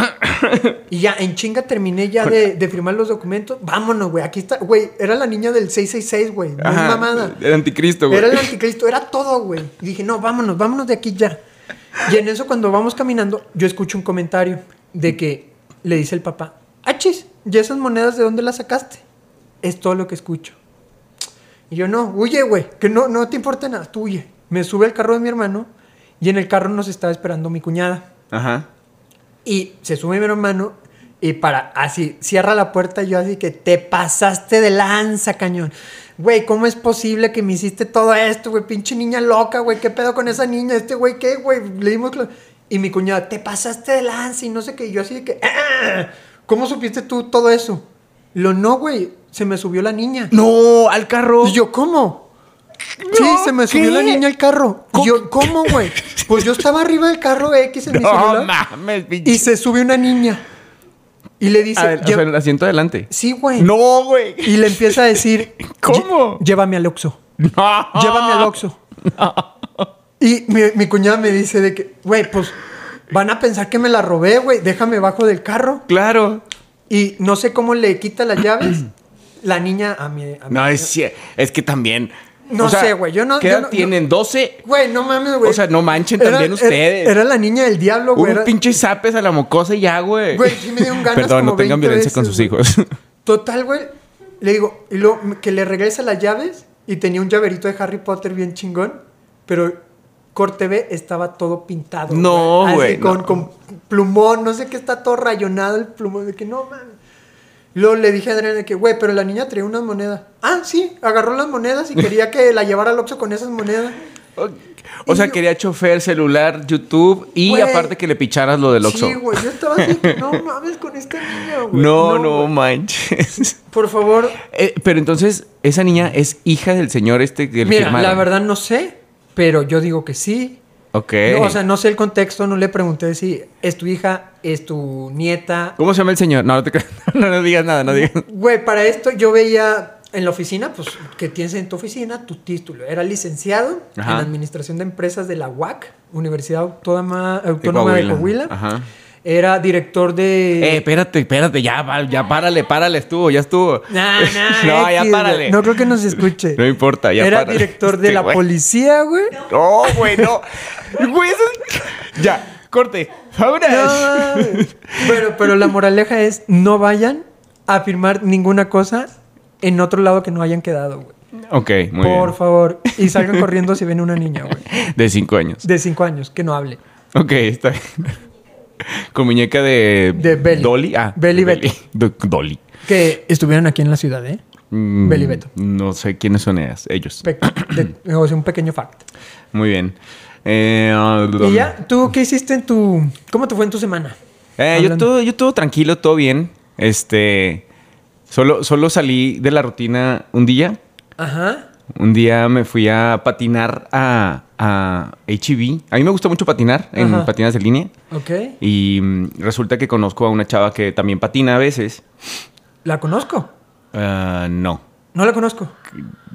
Y ya, en chinga terminé ya de, de firmar los documentos. Vámonos, güey. Aquí está, güey. Era la niña del 666, güey. No Ajá, mamada. El anticristo, güey. Era el anticristo, era todo, güey. Y dije, no, vámonos, vámonos de aquí ya. Y en eso, cuando vamos caminando, yo escucho un comentario de que le dice el papá, achis, ¿y esas monedas de dónde las sacaste? Es todo lo que escucho. Y yo, no, huye, güey, que no, no te importa nada, tú huye. Me sube al carro de mi hermano y en el carro nos estaba esperando mi cuñada. Ajá. Y se sube mi hermano y para así, cierra la puerta y yo así que te pasaste de lanza, cañón. Güey, ¿cómo es posible que me hiciste todo esto, güey? Pinche niña loca, güey. ¿Qué pedo con esa niña? Este güey, ¿qué, güey? Le dimos... Y mi cuñada, te pasaste de lanza y no sé qué. Y yo así de que... "Ah, ¿Cómo supiste tú todo eso? Lo no, güey. Se me subió la niña. No, al carro. Y yo, ¿cómo? Sí, se me subió ¿qué? la niña al carro. Y yo, ¿cómo, güey? Pues yo estaba arriba del carro X en mi No celular. mames, pinche. Y se sube una niña. Y le dice, A ver, o "Lle- sea, en el asiento adelante. sí, güey. No, güey. Y le empieza a decir, ¿Cómo? "Lle- Llévame al Oxxo. No. Llévame al Oxxo. Y mi, mi cuñada me dice de que, güey, pues van a pensar que me la robé, güey. Déjame bajo del carro. Claro. Y no sé cómo le quita las llaves. La niña a mí- No, es, es que también. No o sea, sé, güey, yo no- ¿Qué yo edad no- tienen? ¿12? Güey, no mames, güey. O sea, no manchen Era- también era- ustedes. Era, la niña del diablo, güey. Un pinche zapes a la mocosa y ya, güey. Güey, sí me dieron ganas Perdón, como no tengan 20 violencia con sus hijos. Total, güey. Le digo, y luego que le regresa las llaves y tenía un llaverito de Harry Potter bien chingón, pero corte B estaba todo pintado. No, Así güey, Con, no. con plumón, no sé qué, está todo rayonado el plumón. De que no, mames. Luego le dije a Adriana que, güey, pero la niña traía unas monedas. Ah, sí, agarró las monedas y quería que la llevara al Oxxo con esas monedas. O sea, yo- quería chofer, celular, YouTube y aparte que le picharas lo del Oxxo. Sí, güey, yo estaba así, que, no mames con esta niña, güey. no, no, manches. Por favor, Eh, pero entonces, esa niña es hija del señor este que mira, firmaron. la verdad no sé, pero yo digo que sí. Ok. No, o sea, no sé el contexto, no le pregunté si es tu hija, es tu nieta. ¿Cómo se llama el señor? No, no te. No, no digas nada, no digas. Güey, para esto yo veía en la oficina, pues, que tienes en tu oficina tu título. Era licenciado Ajá. en Administración de Empresas de la UAC, Universidad Autónoma, Autónoma de Coahuila. Ajá. Era director de... Eh, espérate, espérate, ya, ya párale, párale, estuvo, ya estuvo. Nah, nah, no, ya párale. No creo que nos escuche. No importa, ya Era párale. director de Este la güey. policía, güey. No, güey, no. Güey, eso es- Ya, corte. Vámonos. No, bueno, pero la moraleja es no vayan a firmar ninguna cosa en otro lado que no hayan quedado, güey. Ok, muy Por bien. favor. Y salgan corriendo si ven una niña, güey. De cinco años. De cinco años, que no hable. Ok, está bien. Con muñeca de... De Belly. Dolly. Ah. Belly Beto. Do- Dolly. Que estuvieron aquí en la ciudad, ¿eh? Mm, Belly Beto. No sé quiénes son ellas, ellos. Pe- de- o sea, un pequeño fact. Muy bien. Eh, ah, Y ya, ¿tú qué hiciste en tu... ¿Cómo te fue en tu semana? Eh, yo, todo, yo todo tranquilo, todo bien. Este... Solo, solo salí de la rutina un día. Ajá. Un día me fui a patinar a, a HEB. A mí me gusta mucho patinar en Ajá. patinas de línea. Ok. Y mm, resulta que conozco a una chava que también patina a veces. ¿La conozco? Ah, no, No la conozco.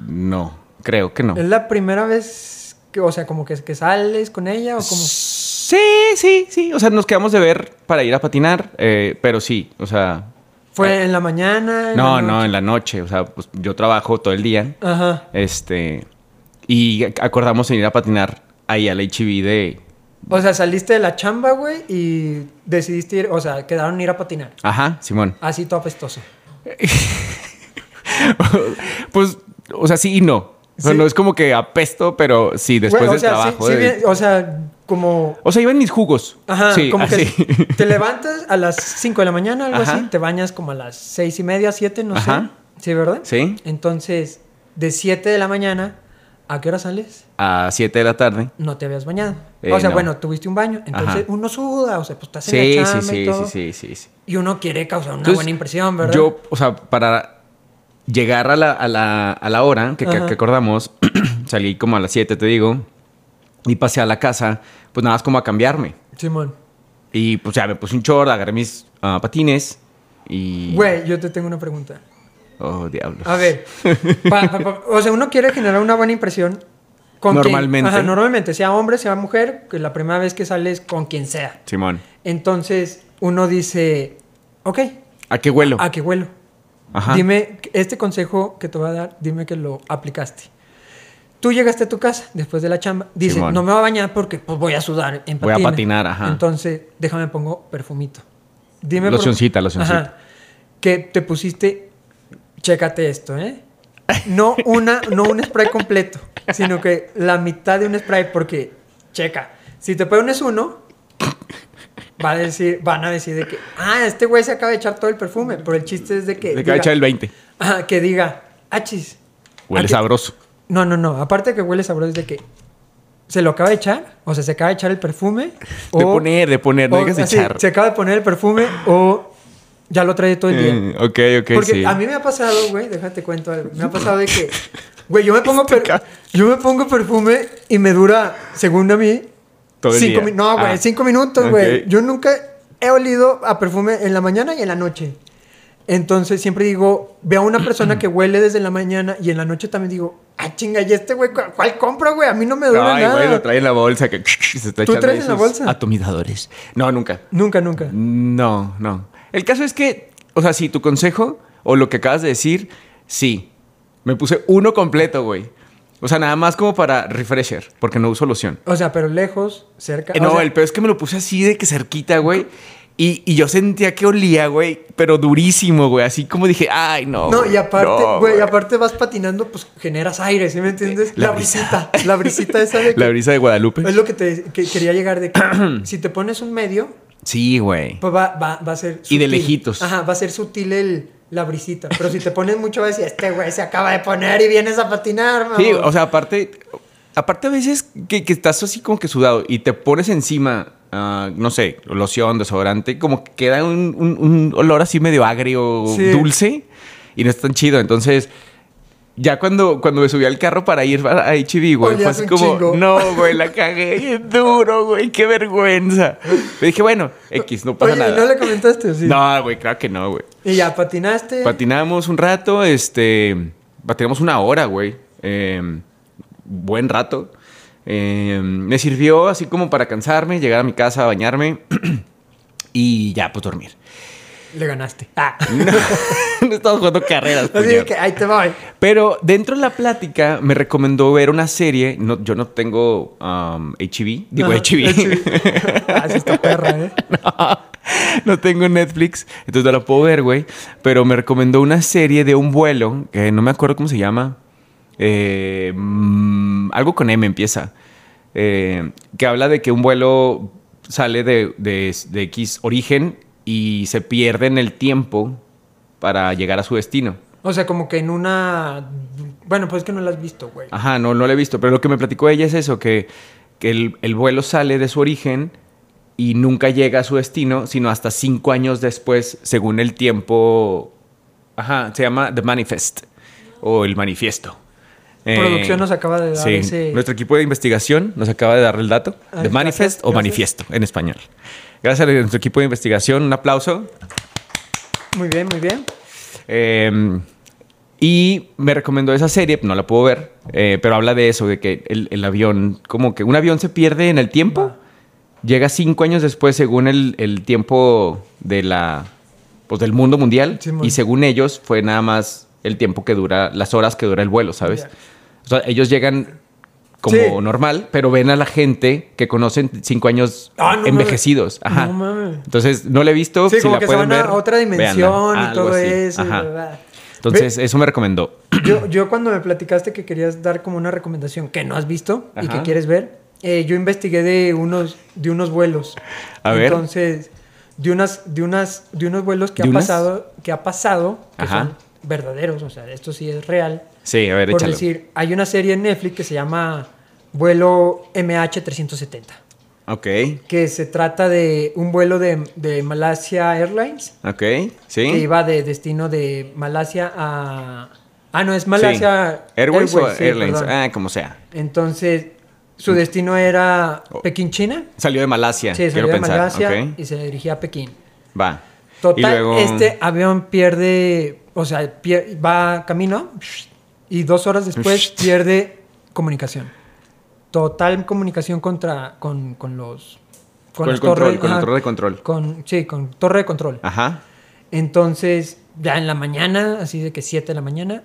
no, creo que no. ¿Es la primera vez que, o sea, como que, que sales con ella o como... Sí, sí, sí. O sea, nos quedamos de ver para ir a patinar. eh, pero sí, o sea... ¿Fue en la mañana? en No, la no, en la noche. O sea, pues yo trabajo todo el día. Ajá. Este... Y acordamos en ir a patinar ahí al HEB de... O sea, saliste de la chamba, güey, y decidiste ir, o sea, quedaron ir a patinar. Ajá, Simón. Así todo apestoso. pues, o sea, sí y no. O sea, Sí. no es como que apesto, pero sí, después Güey, o del sea, sí- trabajo. sí de- bien- o sea, como... O sea, iban mis jugos. Ajá, sí, como así. que te levantas a las 5 de la mañana, algo Ajá. así, te bañas como a las seis y media, 7, no Ajá. sé. Sí, ¿verdad? Sí. Entonces, de 7 de la mañana, ¿a qué hora sales? A 7 de la tarde. No te habías bañado. Eh, o sea, no. bueno, tuviste un baño. Entonces, Ajá. uno suda, o sea, pues estás en Sí, la sí, chamba y sí, todo. sí, sí, sí, sí. Y uno quiere causar una Entonces, buena impresión, ¿verdad? Yo, o sea, para llegar a la, a la, a la hora que, que acordamos, salí como a las 7, te digo, y pasé a la casa, pues nada más como a cambiarme. Simón. Y pues ya me puse un short, agarré mis ah, patines y... Güey, yo te tengo una pregunta. Oh, diablos. A ver, pa- pa- pa- o sea, uno quiere generar una buena impresión con quien- Normalmente. ajá, normalmente, sea hombre, sea mujer, que la primera vez que sales con quien sea. Simón. Entonces, uno dice, ok, ¿A qué vuelo? ¿a qué vuelo? Ajá. Dime, este consejo que te voy a dar, dime que lo aplicaste. Tú llegaste a tu casa después de la chamba, dices, Simón. no me voy a bañar porque pues, voy a sudar en Voy a patina". patinar, ajá. Entonces, déjame pongo perfumito. Dime por- Locioncita, locioncita. Ajá. Que te pusiste, chécate esto, ¿eh? No una, no un spray completo, sino que la mitad de un spray, porque, checa, si te pones uno, va a decir, van a decir de que, ah, este güey se acaba de echar todo el perfume, pero el chiste es de que... Le acaba de diga- echar el 20. Ajá, que diga, achis. Huele ¿a sabroso. No, no, no. Aparte que huele sabroso es de que se lo acaba de echar, o sea, se acaba de echar el perfume. De poner, de poner, no digas echar. Se acaba de poner el perfume o ya lo trae todo el día. Eh, ok, ok, Porque sí. a mí me ha pasado, güey, déjate cuento algo. Me ha pasado de que, güey, yo me pongo per- yo me pongo perfume y me dura, según a mí, Todo el cinco día. No, güey, Ah. cinco minutos, güey. Yo nunca he olido a perfume en la mañana y en la noche. Entonces siempre digo, veo a una persona que huele desde la mañana y en la noche también digo, ah, chinga, ¿y este güey cuál, compra, güey? A mí no me dura Ay, nada. güey, lo trae en la bolsa que se está ¿Tú traes en la bolsa? Atomizadores. No, nunca. Nunca, nunca. No, no. El caso es que, o sea, sí, tu consejo o lo que acabas de decir Sí. Me puse uno completo, güey. O sea, nada más como para refresher, porque no uso loción. O sea, pero lejos, cerca. Eh, o no, sea, el peor es que me lo puse así de que cerquita, güey. Y, y yo sentía que olía, güey, pero durísimo, güey. Así como dije, ay, no. No, y aparte, no, güey, aparte vas patinando, pues generas aire, ¿sí me entiendes? La brisita, la brisita esa de que, La brisa de Guadalupe. Es lo que te que quería llegar de que si te pones un medio, Sí, güey. pues va, va, va a ser Y de lejitos. Ajá, va a ser sutil el, la brisita. Pero si te pones mucho, vas a decir, este güey se acaba de poner y vienes a patinar, Sí, mamón". o sea, aparte, aparte a veces que, que estás así como que sudado y te pones encima, ah, no sé, loción, desodorante, como que queda un, un- un olor así medio agrio, Sí. dulce y no es tan chido. Entonces, ya cuando, cuando me subí al carro para ir a HB, güey, fue así como, chingo. no, güey, la cagué duro, güey, qué vergüenza. Le dije, bueno, X, no pasa Oye, ¿y nada. no le comentaste sí? No, güey, claro que no, güey. Y ya patinaste. Patinamos un rato, este. Patinamos una hora, güey. Eh, buen rato. Eh, me sirvió así como para cansarme, llegar a mi casa, bañarme y ya, pues dormir. le ganaste. Ah. no estamos jugando carreras, Así puñet. que ahí te voy. Pero dentro de la plática me recomendó ver una serie. No, yo no tengo um, HB. Digo HB. Ah, sí está perra, ¿eh? no, no tengo Netflix, entonces no la puedo ver, güey. Pero me recomendó una serie de un vuelo, que no me acuerdo cómo se llama. Eh, mm, algo con M empieza. Eh, que habla de que un vuelo sale de, de- de X origen y se pierde en el tiempo para llegar a su destino. O sea, como que en una. Bueno, pues es que no la has visto, güey. Ajá, no, no lo he visto, pero lo que me platicó ella es eso, que, que el, el vuelo sale de su origen y nunca llega a su destino, sino hasta cinco años después, según el tiempo... Ajá, se llama The Manifest, o el manifiesto. Eh, Producción nos acaba de dar sí, ese. nuestro equipo de investigación nos acaba de dar el dato. Ay, The Manifest gracias, o gracias. manifiesto en español. Gracias a nuestro equipo de investigación, un aplauso. Muy bien, muy bien. Eh, y me recomendó esa serie, no la puedo ver, eh, pero habla de eso, de que el, el avión, como que un avión se pierde en el tiempo, llega cinco años después según el, el tiempo de la, pues del mundo mundial, y según ellos fue nada más el tiempo que dura, las horas que dura el vuelo, ¿sabes? O sea, ellos llegan como Sí. normal, pero ven a la gente que conocen cinco años Ah, no envejecidos. mames. Ajá. No mames. Entonces, no la he visto. Sí, si como la que se pueden van a otra dimensión véanla. y todo así. eso. Ajá. Entonces, eso me recomendó. Yo, yo cuando me platicaste que querías dar como una recomendación que no has visto y que quieres ver, eh, yo investigué de unos, de unos vuelos. A ver. Entonces, de unas, de unas, de unos vuelos que ¿De ha unas? pasado, que ha pasado, que Ajá. son verdaderos, o sea, esto sí es real. Sí, a ver, Por échalo. decir, hay una serie en Netflix que se llama Vuelo MH370, Ok, que se trata de un vuelo de, de Malasia Airlines ok, que sí. iba de destino de Malasia a... Ah, no, es Malasia Sí. Airways, o sí, Airlines, perdón. ah, como sea. Entonces, su destino era Oh. Pekín, China. Salió de Malasia, Sí, salió de pensar. Malasia y se dirigía a Pekín. Va. Total, Y luego- este avión pierde, o sea, va camino y dos horas después pierde comunicación. Total comunicación contra, con, con los... Con el las control, torres- con el ajá, torre de control. con- sí, con torre de control. Ajá. Entonces, ya en la mañana, así de que 7 de la mañana,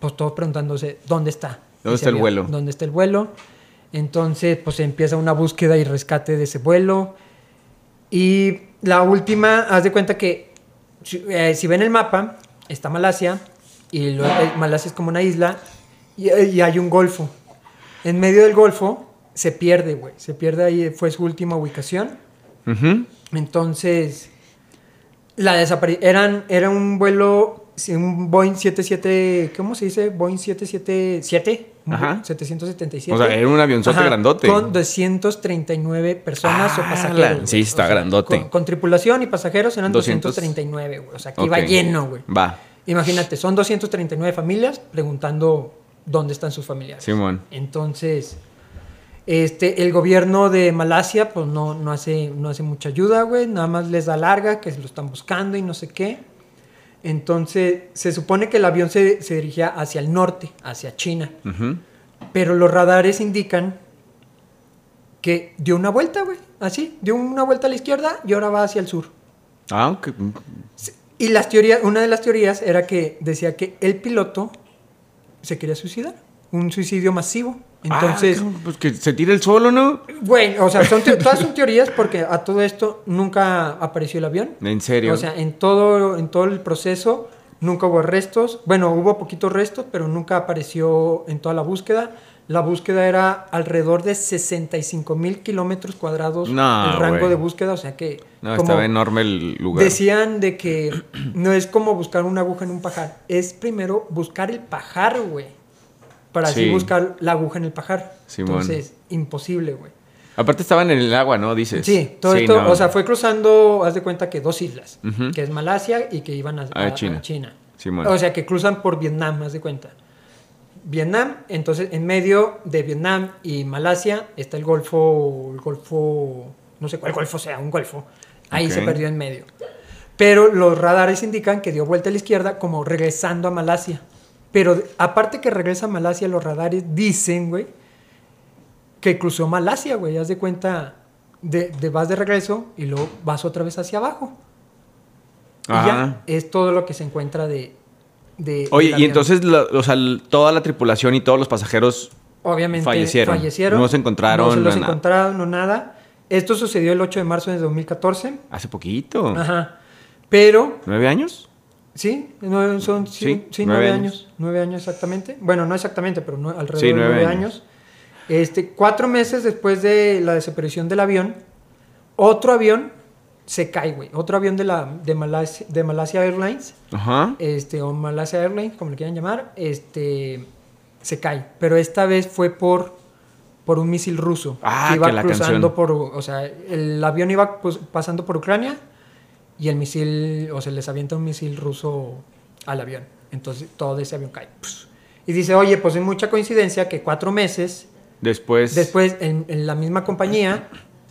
pues todos preguntándose, ¿dónde está? ¿Dónde está el vuelo? ¿Dónde está el vuelo? Entonces, pues empieza una búsqueda y rescate de ese vuelo. Y la última, haz de cuenta que, eh, si ven el mapa, está Malasia, y lo- Malasia es como una isla, y, y hay un golfo. En medio del golfo se pierde, güey. Se pierde ahí, fue su última ubicación. Entonces, la desapari- eran Era un vuelo, un Boeing 77, ¿cómo se dice? Boeing 777, un Ajá. Boeing 777. O sea, era un avionzote Ajá, grandote. Con 239 personas o Ah, pasajeros. la- sí, está O sea, grandote. Con, con tripulación y pasajeros eran 200. 239, güey. O sea, que iba lleno, güey. Va. Imagínate, son 239 familias preguntando dónde están sus familiares. Simón. Entonces, este, el gobierno de Malasia, pues no, no, hace, no hace mucha ayuda, güey. Nada más les da larga, que se lo están buscando y no sé qué. Entonces, se supone que el avión se, se dirigía hacia el norte, hacia China. Pero los radares indican que dio una vuelta, güey. Así, dio una vuelta a la izquierda y ahora va hacia el sur. Ah, ok. Y las teorías, una de las teorías era que decía que el piloto se quería suicidar. Un suicidio masivo. Entonces, Ah, pues que se tire el solo, ¿no? bueno, o sea, son todas son teorías porque a todo esto nunca apareció el avión. En serio. O sea, en todo, en todo el proceso nunca hubo restos. Bueno, hubo poquitos restos, pero nunca apareció en toda la búsqueda. La búsqueda era alrededor de 65 mil kilómetros cuadrados No, el rango de búsqueda. O sea que no, como estaba enorme el lugar. decían de que no es como buscar una aguja en un pajar. Es primero buscar el pajar, güey. Para así Sí. buscar la aguja en el pajar. Simón. Entonces, imposible, güey. Aparte estaban en el agua, ¿no? Dices. Sí, todo esto, no. o sea, fue cruzando, haz de cuenta que dos islas, que es Malasia y que iban a, a- China. a China. Simón. O sea, que cruzan por Vietnam, haz de cuenta. Vietnam, entonces en medio de Vietnam y Malasia está el Golfo, el Golfo, no sé cuál Golfo sea, un Golfo. Ahí se perdió en medio. Pero los radares indican que dio vuelta a la izquierda como regresando a Malasia. Pero aparte que regresa a Malasia, los radares dicen, güey, que cruzó Malasia, güey. Haz de cuenta, de, de- vas de regreso y luego vas otra vez hacia abajo. Y Ajá. ya es todo lo que se encuentra de... de Oye, y entonces, la- o sea, l- toda la tripulación y todos los pasajeros. Obviamente fallecieron. fallecieron. No se encontraron, No se los no nada. encontraron, no nada. Esto sucedió el 8 de marzo de 2014. Hace poquito. Ajá. Pero, ¿Nueve años? sí, nueve- son sí, Sí, sí, nueve nueve años. años. Nueve años exactamente. Bueno, no exactamente, pero no- alrededor Sí, de nueve nueve años. años. Este, cuatro meses después de la desaparición del avión, otro avión se cae, güey. Otro avión de, la, de, Malasia, de Malasia Airlines Ajá. este, o Malasia Airlines, como le quieran llamar, este, se cae. Pero esta vez fue por, por un misil ruso. Ah, que iba que la cruzando canción. por, o sea, el avión iba pues, pasando por Ucrania y el misil, o se les avienta un misil ruso al avión. Entonces todo ese avión cae. Pss. Y dice, oye, pues es mucha coincidencia que cuatro meses Después. después en, en la misma compañía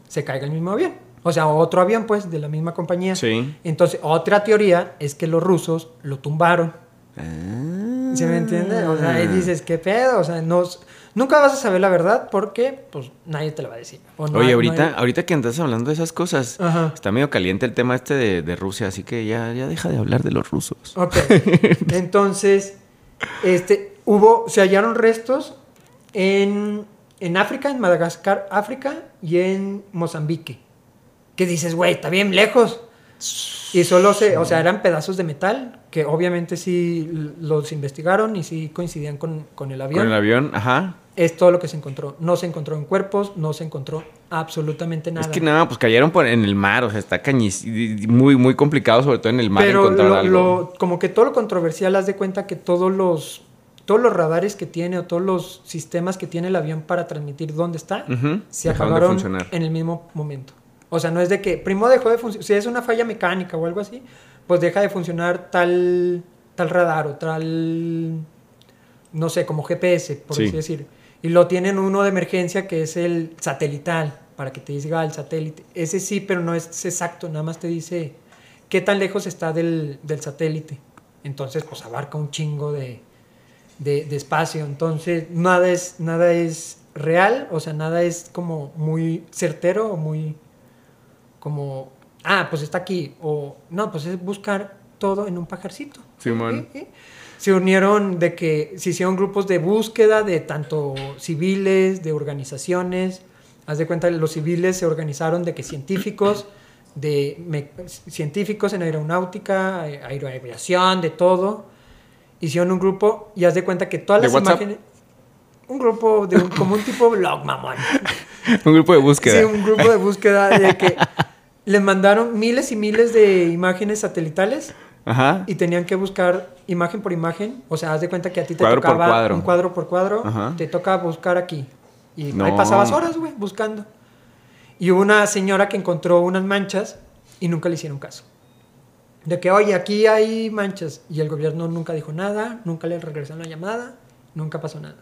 se caiga el mismo avión. O sea, otro avión, pues, de la misma compañía. Sí. Entonces, otra teoría es que los rusos lo tumbaron. Ah. ¿Sí me entiendes? O sea, ahí dices, ¿qué pedo? O sea, no, nunca vas a saber la verdad porque, pues, nadie te la va a decir. No Oye, hay- no ahorita, hay- ahorita que andas hablando de esas cosas, Ajá. está medio caliente el tema este de, de Rusia, así que ya, ya deja de hablar de los rusos. Ok. Entonces, este, hubo, se hallaron restos en, en África, en Madagascar, África y en Mozambique. Que dices, güey, está bien lejos. Y solo se, o sea, eran pedazos de metal que obviamente sí los investigaron y sí coincidían con, con el avión. Con el avión, ajá. Es todo lo que se encontró. No se encontró en cuerpos, no se encontró absolutamente nada. Es que nada, pues cayeron por, en el mar, o sea, está cañis, muy, muy complicado, sobre todo en el mar, Pero encontrar lo- algo. lo- como que todo lo controversial, haz de cuenta que todos los, todos los radares que tiene o todos los sistemas que tiene el avión para transmitir dónde está, se dejaron acabaron en el mismo momento. O sea, no es de que primo dejó de funcionar, si es una falla mecánica o algo así, pues deja de funcionar tal, tal radar o tal, no sé, como GPS, por Sí. así decir. Y lo tienen uno de emergencia que es el satelital, para que te diga el satélite. Ese sí, pero no es exacto, nada más te dice qué tan lejos está del, del satélite. Entonces, pues abarca un chingo de, de, de espacio. Entonces, nada es, nada es real, o sea, nada es como muy certero o muy como, ah, pues está aquí. O no, pues es buscar todo en un pajarcito. Simón. Se unieron de que se hicieron grupos de búsqueda de tanto civiles, de organizaciones. Haz de cuenta, los civiles se organizaron de que científicos, de me- científicos en aeronáutica, eh, aeroaviación, de todo. Hicieron un grupo y haz de cuenta que todas ¿De las imágenes. Un grupo de un- como un tipo blog, mamón. Un grupo de búsqueda. Sí, un grupo de búsqueda de que les mandaron miles y miles de imágenes satelitales Ajá. y tenían que buscar imagen por imagen. O sea, haz de cuenta que a ti te Cuadro tocaba cuadro. un cuadro por cuadro, Ajá. te toca buscar aquí. Y No. ahí pasabas horas, güey, buscando. Y hubo una señora que encontró unas manchas y nunca le hicieron caso. De que, oye, aquí hay manchas. Y el gobierno nunca dijo nada, nunca le regresaron la llamada, nunca pasó nada.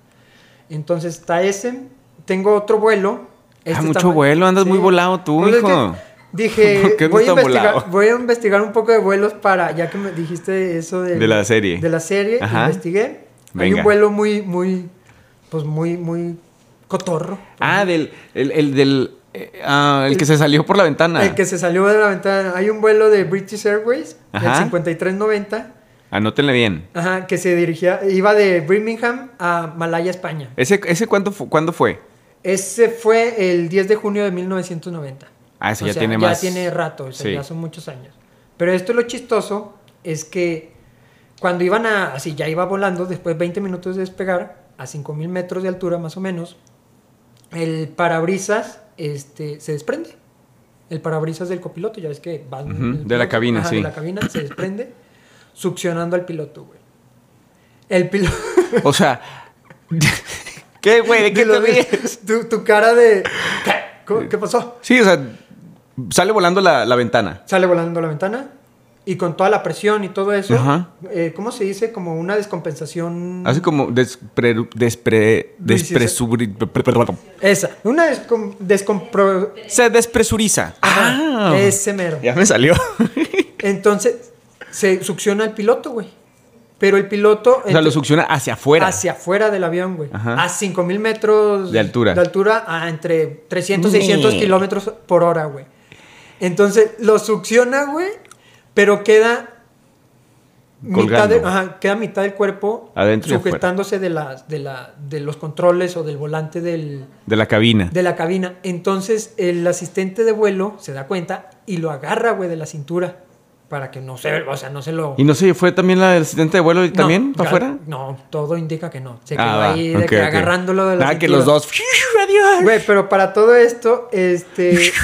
Entonces está ese. Tengo otro vuelo. Ah, Este mucho está ma- vuelo, andas muy volado tú, Pues hijo. Dije, ¿Por qué andas voy a, investigar, volado? voy a investigar un poco de vuelos para, ya que me dijiste eso de, De la serie. De la serie, Ajá. investigué. Hay un vuelo muy, muy, pues muy, muy cotorro. Ah, del, el, el del, ah, el que se salió por la ventana. El que se salió de la ventana. Hay un vuelo de British Airways, Ajá. el 5390, Anótenle bien. ajá, que se dirigía, iba de Birmingham a Malaya, España. ¿Ese, ese cuándo, fu- cuándo fue? Ese fue el 10 de junio de 1990. Ah, eso O ya sea, tiene ya más. tiene rato, o sea, Sí. ya son muchos años. Pero esto lo chistoso es que cuando iban a, así ya iba volando, después de 20 minutos de despegar, a 5000 metros de altura más o menos, el parabrisas este, se desprende. El parabrisas del copiloto, ya ves que va el de la cabina, ajá, sí. De la cabina se desprende, succionando al piloto, güey. El piloto. O sea. ¿Qué, güey? ¿De qué te lo- ríes? tu, tu cara de. ¿Qué? ¿Cómo- ¿Qué pasó? Sí, o sea, sale volando la, la ventana. Sale volando la ventana y con toda la presión y todo eso, Ajá. eh, ¿cómo se dice? Como una descompensación. Hace como despre, despre, despresuri- Esa, una descom- descompro... Se despresuriza. Ajá, Ah. ese mero. Ya me salió. Entonces se succiona el piloto, güey. Pero el piloto. O sea, lo succiona hacia afuera. Hacia afuera del avión, güey. Ajá. A 5000 metros De altura. De altura a entre 300 y 600 Nee. kilómetros por hora, güey. Entonces lo succiona, güey, pero queda. Mitad de- Colgando. ajá, queda mitad del cuerpo Adentro sujetándose de, las de, la, de los controles o del volante del, De la cabina. de la cabina. Entonces el asistente de vuelo se da cuenta y lo agarra, güey, de la cintura. Para que no se, o sea, no se lo... ¿Y no sé, fue también la del asistente de vuelo y No, también para afuera? No, todo indica que no. Se quedó Ah, ahí de que agarrándolo de la Nada, que los dos. Adiós. Güey, pero para todo esto, este...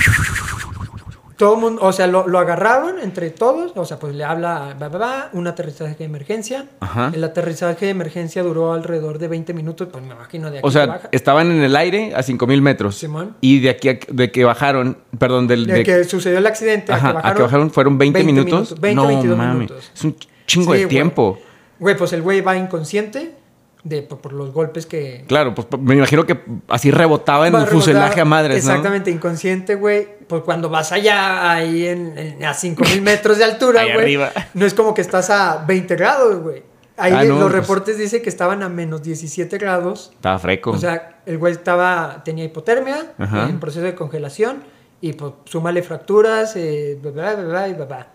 todo el mundo, o sea, lo, lo agarraron entre todos, o sea, pues le habla, va, va, va, un aterrizaje de emergencia. Ajá. El aterrizaje de emergencia duró alrededor de 20 minutos, pues me imagino de aquí O sea, baja. estaban en el aire a 5000 metros. Simón. Y de aquí a de que bajaron, perdón, del De de, que sucedió el accidente ajá, a que a que bajaron fueron 20, minutos. 20, no 22 mames. minutos. Es un chingo Sí, de tiempo. Güey, pues el güey va inconsciente de, por, por los golpes que, Claro, pues me imagino que así rebotaba en el fuselaje a madres, ¿no? Exactamente, inconsciente, güey. Pues cuando vas allá, ahí en, en- a 5000 metros de altura, güey. No es como que estás a 20 grados, güey. Ahí Ah, no, los pues- reportes dicen que estaban a menos 17 grados. Estaba freco. O sea, el güey estaba, tenía hipotermia, Ajá. en proceso de congelación, y pues súmale fracturas, eh, bla, bla, bla.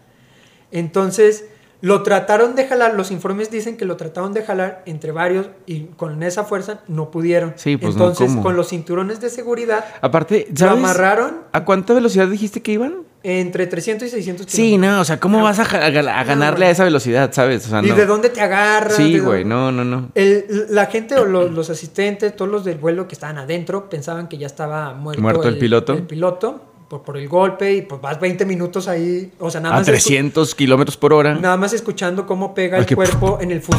Entonces, lo trataron de jalar, los informes dicen que lo trataron de jalar entre varios, y con esa fuerza no pudieron. Sí, pues no, Entonces, con los cinturones de seguridad, Aparte, amarraron ¿A cuánta velocidad dijiste que iban? entre 300 y 600 Sí, no, o sea, ¿cómo vas a, ganarle a esa velocidad, sabes? O sea, ¿Y de dónde te agarras? Sí, ¿De güey, no, no, no. El- la gente o los, los asistentes, todos los del vuelo que estaban adentro, pensaban que ya estaba muerto, ¿Muerto el piloto? El piloto por, por el golpe y pues vas 20 minutos ahí, o sea, nada A más, escu- 300 kilómetros por hora. nada más escuchando cómo pega el cuerpo en el, fus-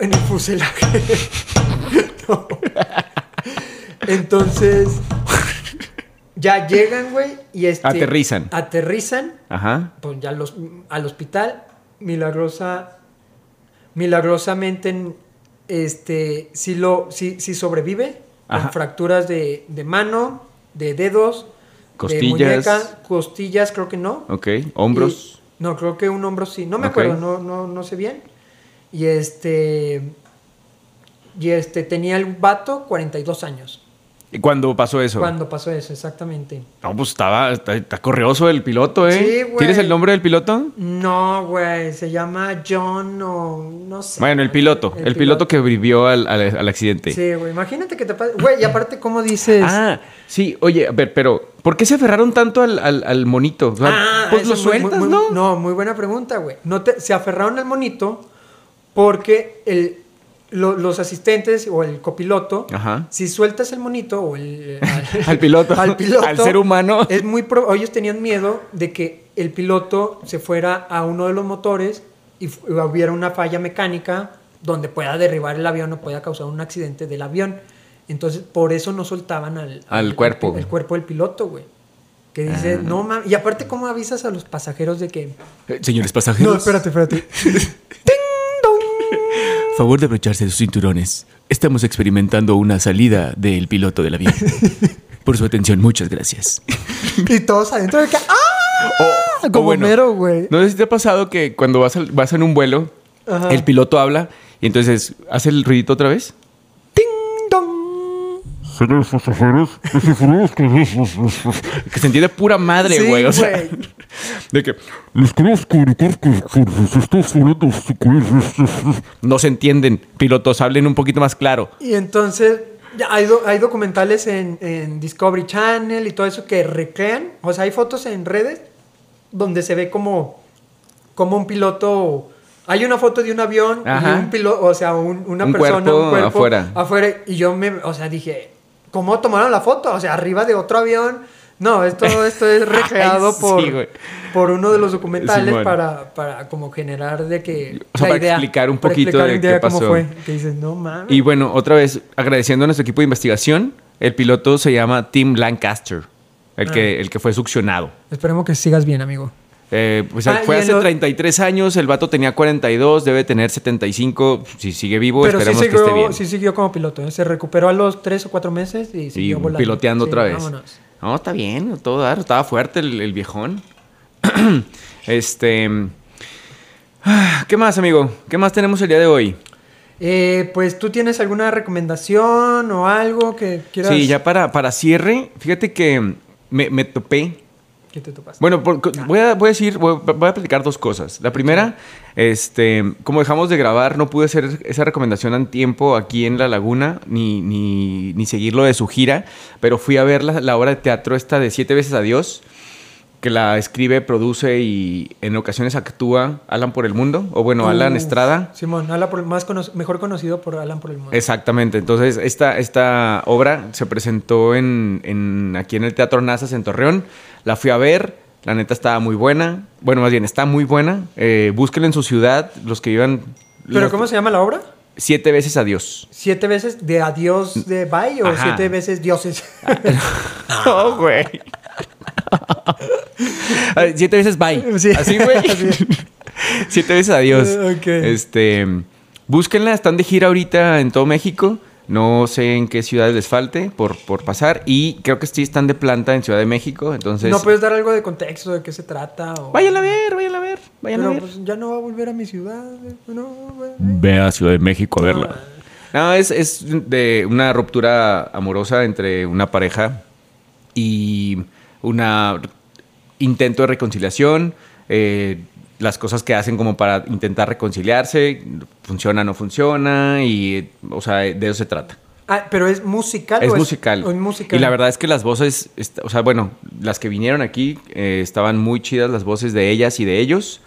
en el fuselaje. No. Entonces, ya llegan, güey, y este, Aterrizan. Aterrizan Ajá. pues ya los, al hospital, milagrosa, milagrosamente, este, sí, lo, sí, sí sobrevive, Ajá. con fracturas de, de mano, de dedos, Costillas. de muñeca, costillas, creo que no. Ok. Hombros. Y- no, creo que un hombro sí, no me acuerdo, no, no, no sé bien. Y este, y este, tenía el vato 42 años. ¿Y cuándo pasó eso? Cuando pasó eso, exactamente. No, pues estaba, está, está corrioso el piloto, ¿eh? Sí, güey. ¿Tienes el nombre del piloto? No, güey, se llama John o no sé. Bueno, el piloto. El, piloto que vivió al, al- al accidente. Sí, güey, imagínate que te pasa. Güey, y aparte, ¿cómo dices? Ah, sí, oye, a ver, pero ¿por qué se aferraron tanto al, al- al monito? O sea, Ah, pues lo es muy- sueltas, muy- ¿no? No, muy buena pregunta, güey. No te- se aferraron al monito porque el, lo- los asistentes o el copiloto, Ajá. si sueltas el monito o el, Al piloto. al piloto, Al ser humano. es muy pro- ellos tenían miedo de que el piloto se fuera a uno de los motores y hubiera una falla mecánica donde pueda derribar el avión o pueda causar un accidente del avión. Entonces, por eso no soltaban al, Al cuerpo. el cuerpo del piloto, güey. Que dice, Ah. no mames. Y aparte, ¿cómo avisas a los pasajeros de que. Eh, señores pasajeros. espérate. Favor de abrocharse sus cinturones. Estamos experimentando una salida del piloto del avión. Por su atención, muchas gracias. y todos adentro de que. ¡Ah! O- o Como bueno, mero, güey. No sé si te ha pasado que cuando vas, al- vas en un vuelo, Ajá. el piloto habla y entonces hace el ruidito otra vez. Que... Que se entiende pura madre, Sí, güey. o sea, de que Les queremos comunicar que, se está no se entienden. Pilotos, hablen un poquito más claro. Y entonces hay, do- hay documentales en, en Discovery Channel y todo eso que recrean. O sea, hay fotos en redes donde se ve como, como un piloto. Hay una foto de un avión Ajá. y un piloto, o sea, un- una Un persona, cuerpo un cuerpo afuera. afuera. Y yo me, o sea, dije, ¿cómo tomaron la foto? O sea, arriba de otro avión. No, esto, esto es recreado sí, por, por uno de los documentales para, para como generar de que... O sea, la para explicar un poquito explicar de idea qué cómo pasó. fue. Que dices, no mames. Y bueno, otra vez, agradeciendo a nuestro equipo de investigación, el piloto se llama Tim Lancaster, el, Ah. que, el que fue succionado. Esperemos que sigas bien, amigo. Eh, pues Ah, fue y hace lo- 33 años, el vato tenía 42, debe tener 75. Si sigue vivo, Pero sí esperemos que esté siguió, bien. sí siguió como piloto. ¿eh? Se recuperó a los tres o cuatro meses y Y siguió volando. piloteando Sí, otra vez. vámonos. No, está bien, todo dar. Estaba fuerte el, el viejón. este. ¿Qué más, amigo? ¿Qué más tenemos el día de hoy? Eh, pues tú tienes alguna recomendación o algo que quieras. Sí, ya para, para cierre, fíjate que me, me topé. ¿Qué te? Bueno, por- voy, a, voy a decir, voy, a- voy a platicar dos cosas. La primera, este, como dejamos de grabar, no pude hacer esa recomendación en tiempo aquí en La Laguna, ni, ni, ni seguirlo de su gira, pero fui a ver la, la obra de teatro esta de Siete veces Adiós, que la escribe, produce y en ocasiones actúa Alan por el Mundo, o bueno, Alan Estrada. Simón, Alan por- más cono- mejor conocido por Alan por el mundo. Exactamente. Entonces, esta, esta obra se presentó en, en- aquí en el Teatro Nazas en Torreón. La fui a ver. La neta estaba muy buena. Bueno, más bien, está muy buena. Eh, búsquenla en su ciudad, los que vivan. ¿Pero los- cómo se llama la obra? Siete veces adiós. ¿Siete veces de adiós de bye o Ajá. siete veces dioses? No, güey. Siete veces bye. Sí. Así, güey. Siete veces adiós. Eh, ok. Este, búsquenla, están de gira ahorita en todo México. No sé en qué ciudades les falte por, por pasar. Y creo que sí están de planta en Ciudad de México. Entonces, ¿No puedes dar algo de contexto de qué se trata? O... váyanla a ver, váyanla a ver, váyanla a ver. pues ya no va a volver a mi ciudad. No, güey. Ve a Ciudad de México a verla. No, es, es de una ruptura amorosa entre una pareja y una intento de reconciliación. eh, las cosas que hacen como para intentar reconciliarse, funciona, no funciona, y, o sea, de eso se trata. Ah, pero es musical. Es o musical. o es musical. Y la verdad es que las voces, o sea, bueno, las que vinieron aquí eh, estaban muy chidas, las voces de ellas y de ellos.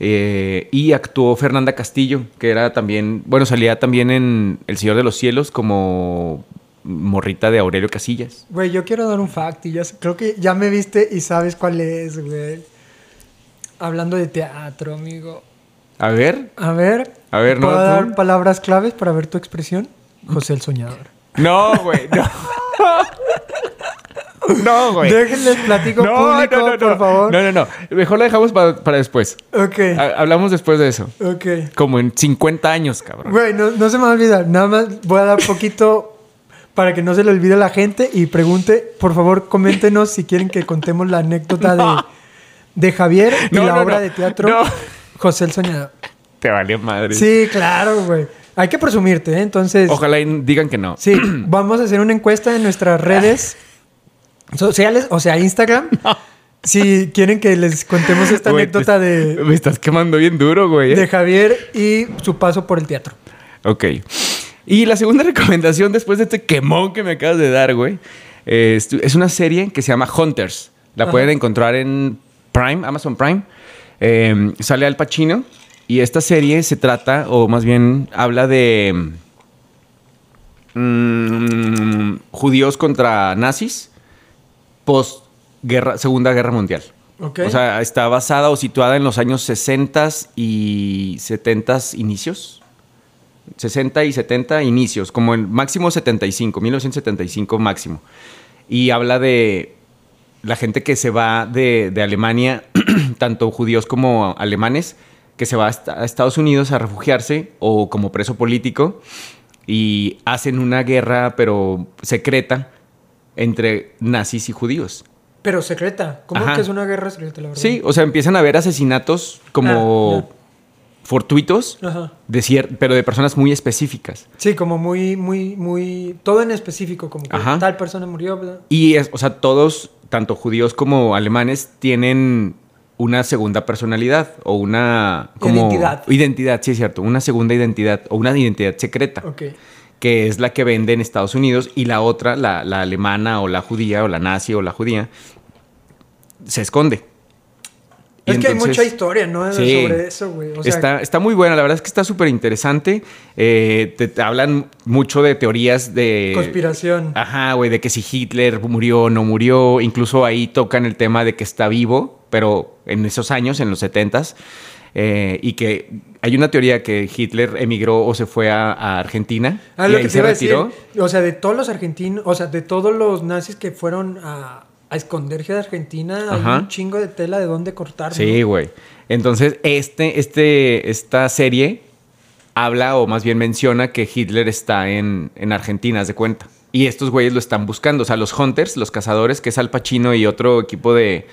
Eh, y actuó Fernanda Castillo, que era también, bueno, salía también en El Señor de los Cielos como morrita de Aurelio Casillas. Güey, yo quiero dar un fact y ya creo que ya me viste y sabes cuál es, güey. Hablando de teatro, amigo. A ver, A ver. A ver, ¿puedo no, tú. dar palabras claves para ver tu expresión? José el Soñador. no, güey, no. No, güey. Déjenles platico público, por favor. No, no, no. Mejor la dejamos para, para después. Ok, Ha- Hablamos después de eso. ok. Como en 50 años, cabrón. Güey, no, no se me va a olvidar. Nada más voy a dar poquito para que no se le olvide a la gente y pregunte, por favor, coméntenos si quieren que contemos la anécdota de, de Javier y No, la no, obra de teatro. José el Soñador. Te valió madre. Sí, claro, güey. Hay que presumirte, ¿eh? Entonces, Ojalá y digan que no. sí, vamos a hacer una encuesta en nuestras redes sociales, o sea, Instagram. Si quieren que les contemos esta Güey, anécdota te- de, Me estás quemando bien duro, güey. ¿eh? de Javier y su paso por el teatro. Ok. Y la segunda recomendación después de este quemón que me acabas de dar, güey, eh, es, es una serie que se llama Hunters. La Ajá. pueden encontrar en Prime, Amazon Prime. Eh, sale Al Pacino. Y esta serie se trata, o más bien habla de mm, judíos contra nazis post guerra, Segunda Guerra Mundial. Ok. O sea, está basada o situada en los años 60 y 70 inicios. 60 y 70 inicios, como en máximo 75, 1975 máximo. Y habla de la gente que se va de, de Alemania, tanto judíos como alemanes, que se va a, esta- a Estados Unidos a refugiarse o como preso político y hacen una guerra, pero secreta, entre nazis y judíos. Pero secreta. ¿Cómo Ajá. que es una guerra secreta, la verdad? Sí, o sea, empiezan a haber asesinatos como Ah, fortuitos, Ajá. de cier- pero de personas muy específicas. Sí, como muy, muy, muy. Todo en específico, como que Ajá. tal persona murió. ¿verdad? Y, es, o sea, todos, tanto judíos como alemanes, tienen una segunda personalidad o una... Como, Identidad. Identidad, sí, es cierto. Una segunda identidad o una identidad secreta. Ok. que es la que vende en Estados Unidos, y la otra, la, la alemana o la judía o la nazi o la judía, se esconde. Y Es que hay mucha historia, ¿no? Sí. Sobre eso, güey. O sea, está, está muy buena, la verdad es que está súper interesante. Eh, te, te hablan mucho de teorías de... conspiración. Ajá, güey, de que si Hitler murió o no murió. Incluso ahí tocan el tema de que está vivo, pero en esos años, en los 70s. eh, y que hay una teoría que Hitler emigró o se fue a, a Argentina. Ah, y lo ahí que te se iba a decir. retiró. O sea, de todos los argentinos, o sea, de todos los nazis que fueron a, a esconderse de Argentina, Ajá. hay un chingo de tela de dónde cortar. Sí, güey. Entonces, este, este, esta serie habla o más bien menciona que Hitler está en, en Argentina, haz de cuenta. Y estos güeyes lo están buscando. O sea, los Hunters, los cazadores, que es Al Pacino y otro equipo de,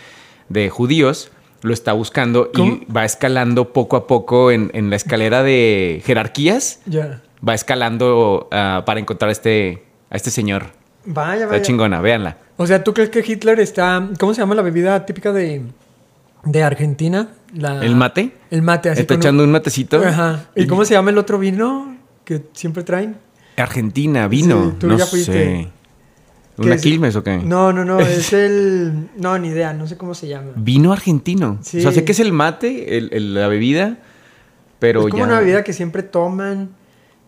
de judíos, lo está buscando ¿Cómo? y va escalando poco a poco en, en la escalera de jerarquías. Ya. Va escalando ah, para encontrar a este, a este señor. Vaya, Está vaya. chingona, véanla. O sea, ¿tú crees que Hitler está. ¿Cómo se llama la bebida típica de, de Argentina? La- ¿El mate? El mate, así. Está con echando un matecito. Ajá. ¿Y cómo se llama el otro vino que siempre traen? Argentina, vino. Sí, tú no ya fuiste. sé. ¿Qué ¿Una es? Quilmes o qué? No, no, no, es el. No, ni idea, no sé cómo se llama. Vino argentino. Sí. O sea, sé que es el mate, el- el- la bebida, pero es como ya... una bebida que siempre toman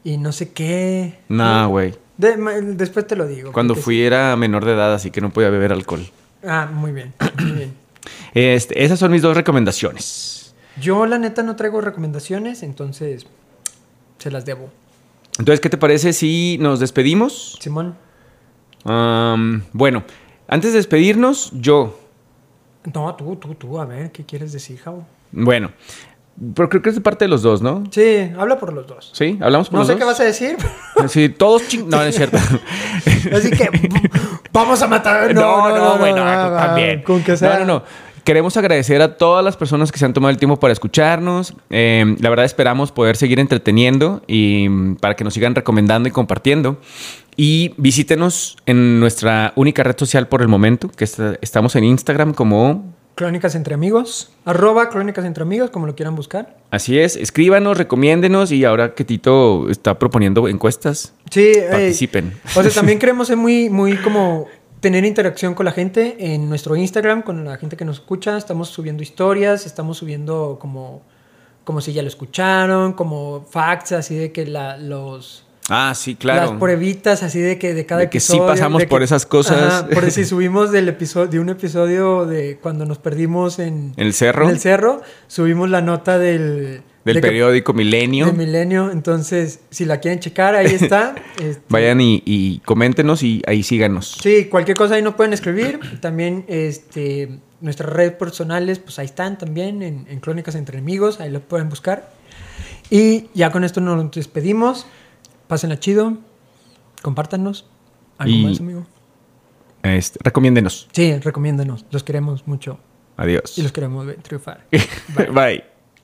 y no sé qué. Nah, güey. De- después te lo digo. Cuando fui era menor de edad, así que no podía beber alcohol. Ah, muy bien, muy bien. Este, esas son mis dos recomendaciones. Yo, la neta, no traigo recomendaciones, entonces se las debo. Entonces, ¿qué te parece si nos despedimos? Simón. Bueno, antes de despedirnos, yo... No, tú, tú, tú, a ver, ¿qué quieres decir, Javo? Bueno, pero creo que es de parte de los dos, ¿no? Sí, habla por los dos. ¿Sí? ¿Hablamos por No los sé dos? qué vas a decir. Sí, todos ching... No, no es cierto. Así que vamos a matar. No, no, no, tú ah, también. Con que sea. No, no, no. Queremos agradecer a todas las personas que se han tomado el tiempo para escucharnos. Eh, la verdad esperamos poder seguir entreteniendo y mm, para que nos sigan recomendando y compartiendo. Y visítenos en nuestra única red social por el momento, que está- estamos en Instagram como... Crónicas entre amigos. Arroba Crónicas entre amigos, como lo quieran buscar. Así es, escríbanos, recomiéndenos y ahora que Tito está proponiendo encuestas, Sí, eh, participen. O sea, también queremos ser muy, muy como tener interacción con la gente en nuestro Instagram, con la gente que nos escucha. Estamos subiendo historias, estamos subiendo como, como si ya lo escucharon, como facts, así de que la, los... Ah, sí, claro. Las pruebitas así de que de cada De que sí episodio. pasamos de por que- esas cosas. Ajá, por si subimos del episodio, de un episodio de cuando nos perdimos en, ¿En el cerro? en el cerro, subimos la nota del... Del de que- periódico Milenio. De Milenio. Entonces, si la quieren checar, ahí está. Este, Vayan y, y coméntenos y ahí síganos. Sí, cualquier cosa ahí nos pueden escribir. También este, nuestras redes personales, pues ahí están también en, en Crónicas Entre Enemigos, ahí lo pueden buscar. Y ya con esto nos despedimos. Pásenla chido, compártanos. ¿Algo Y- más, amigo? Este, recomiéndenos. Sí, recomiéndanos. Los queremos mucho Adiós. y los queremos triunfar. Bye.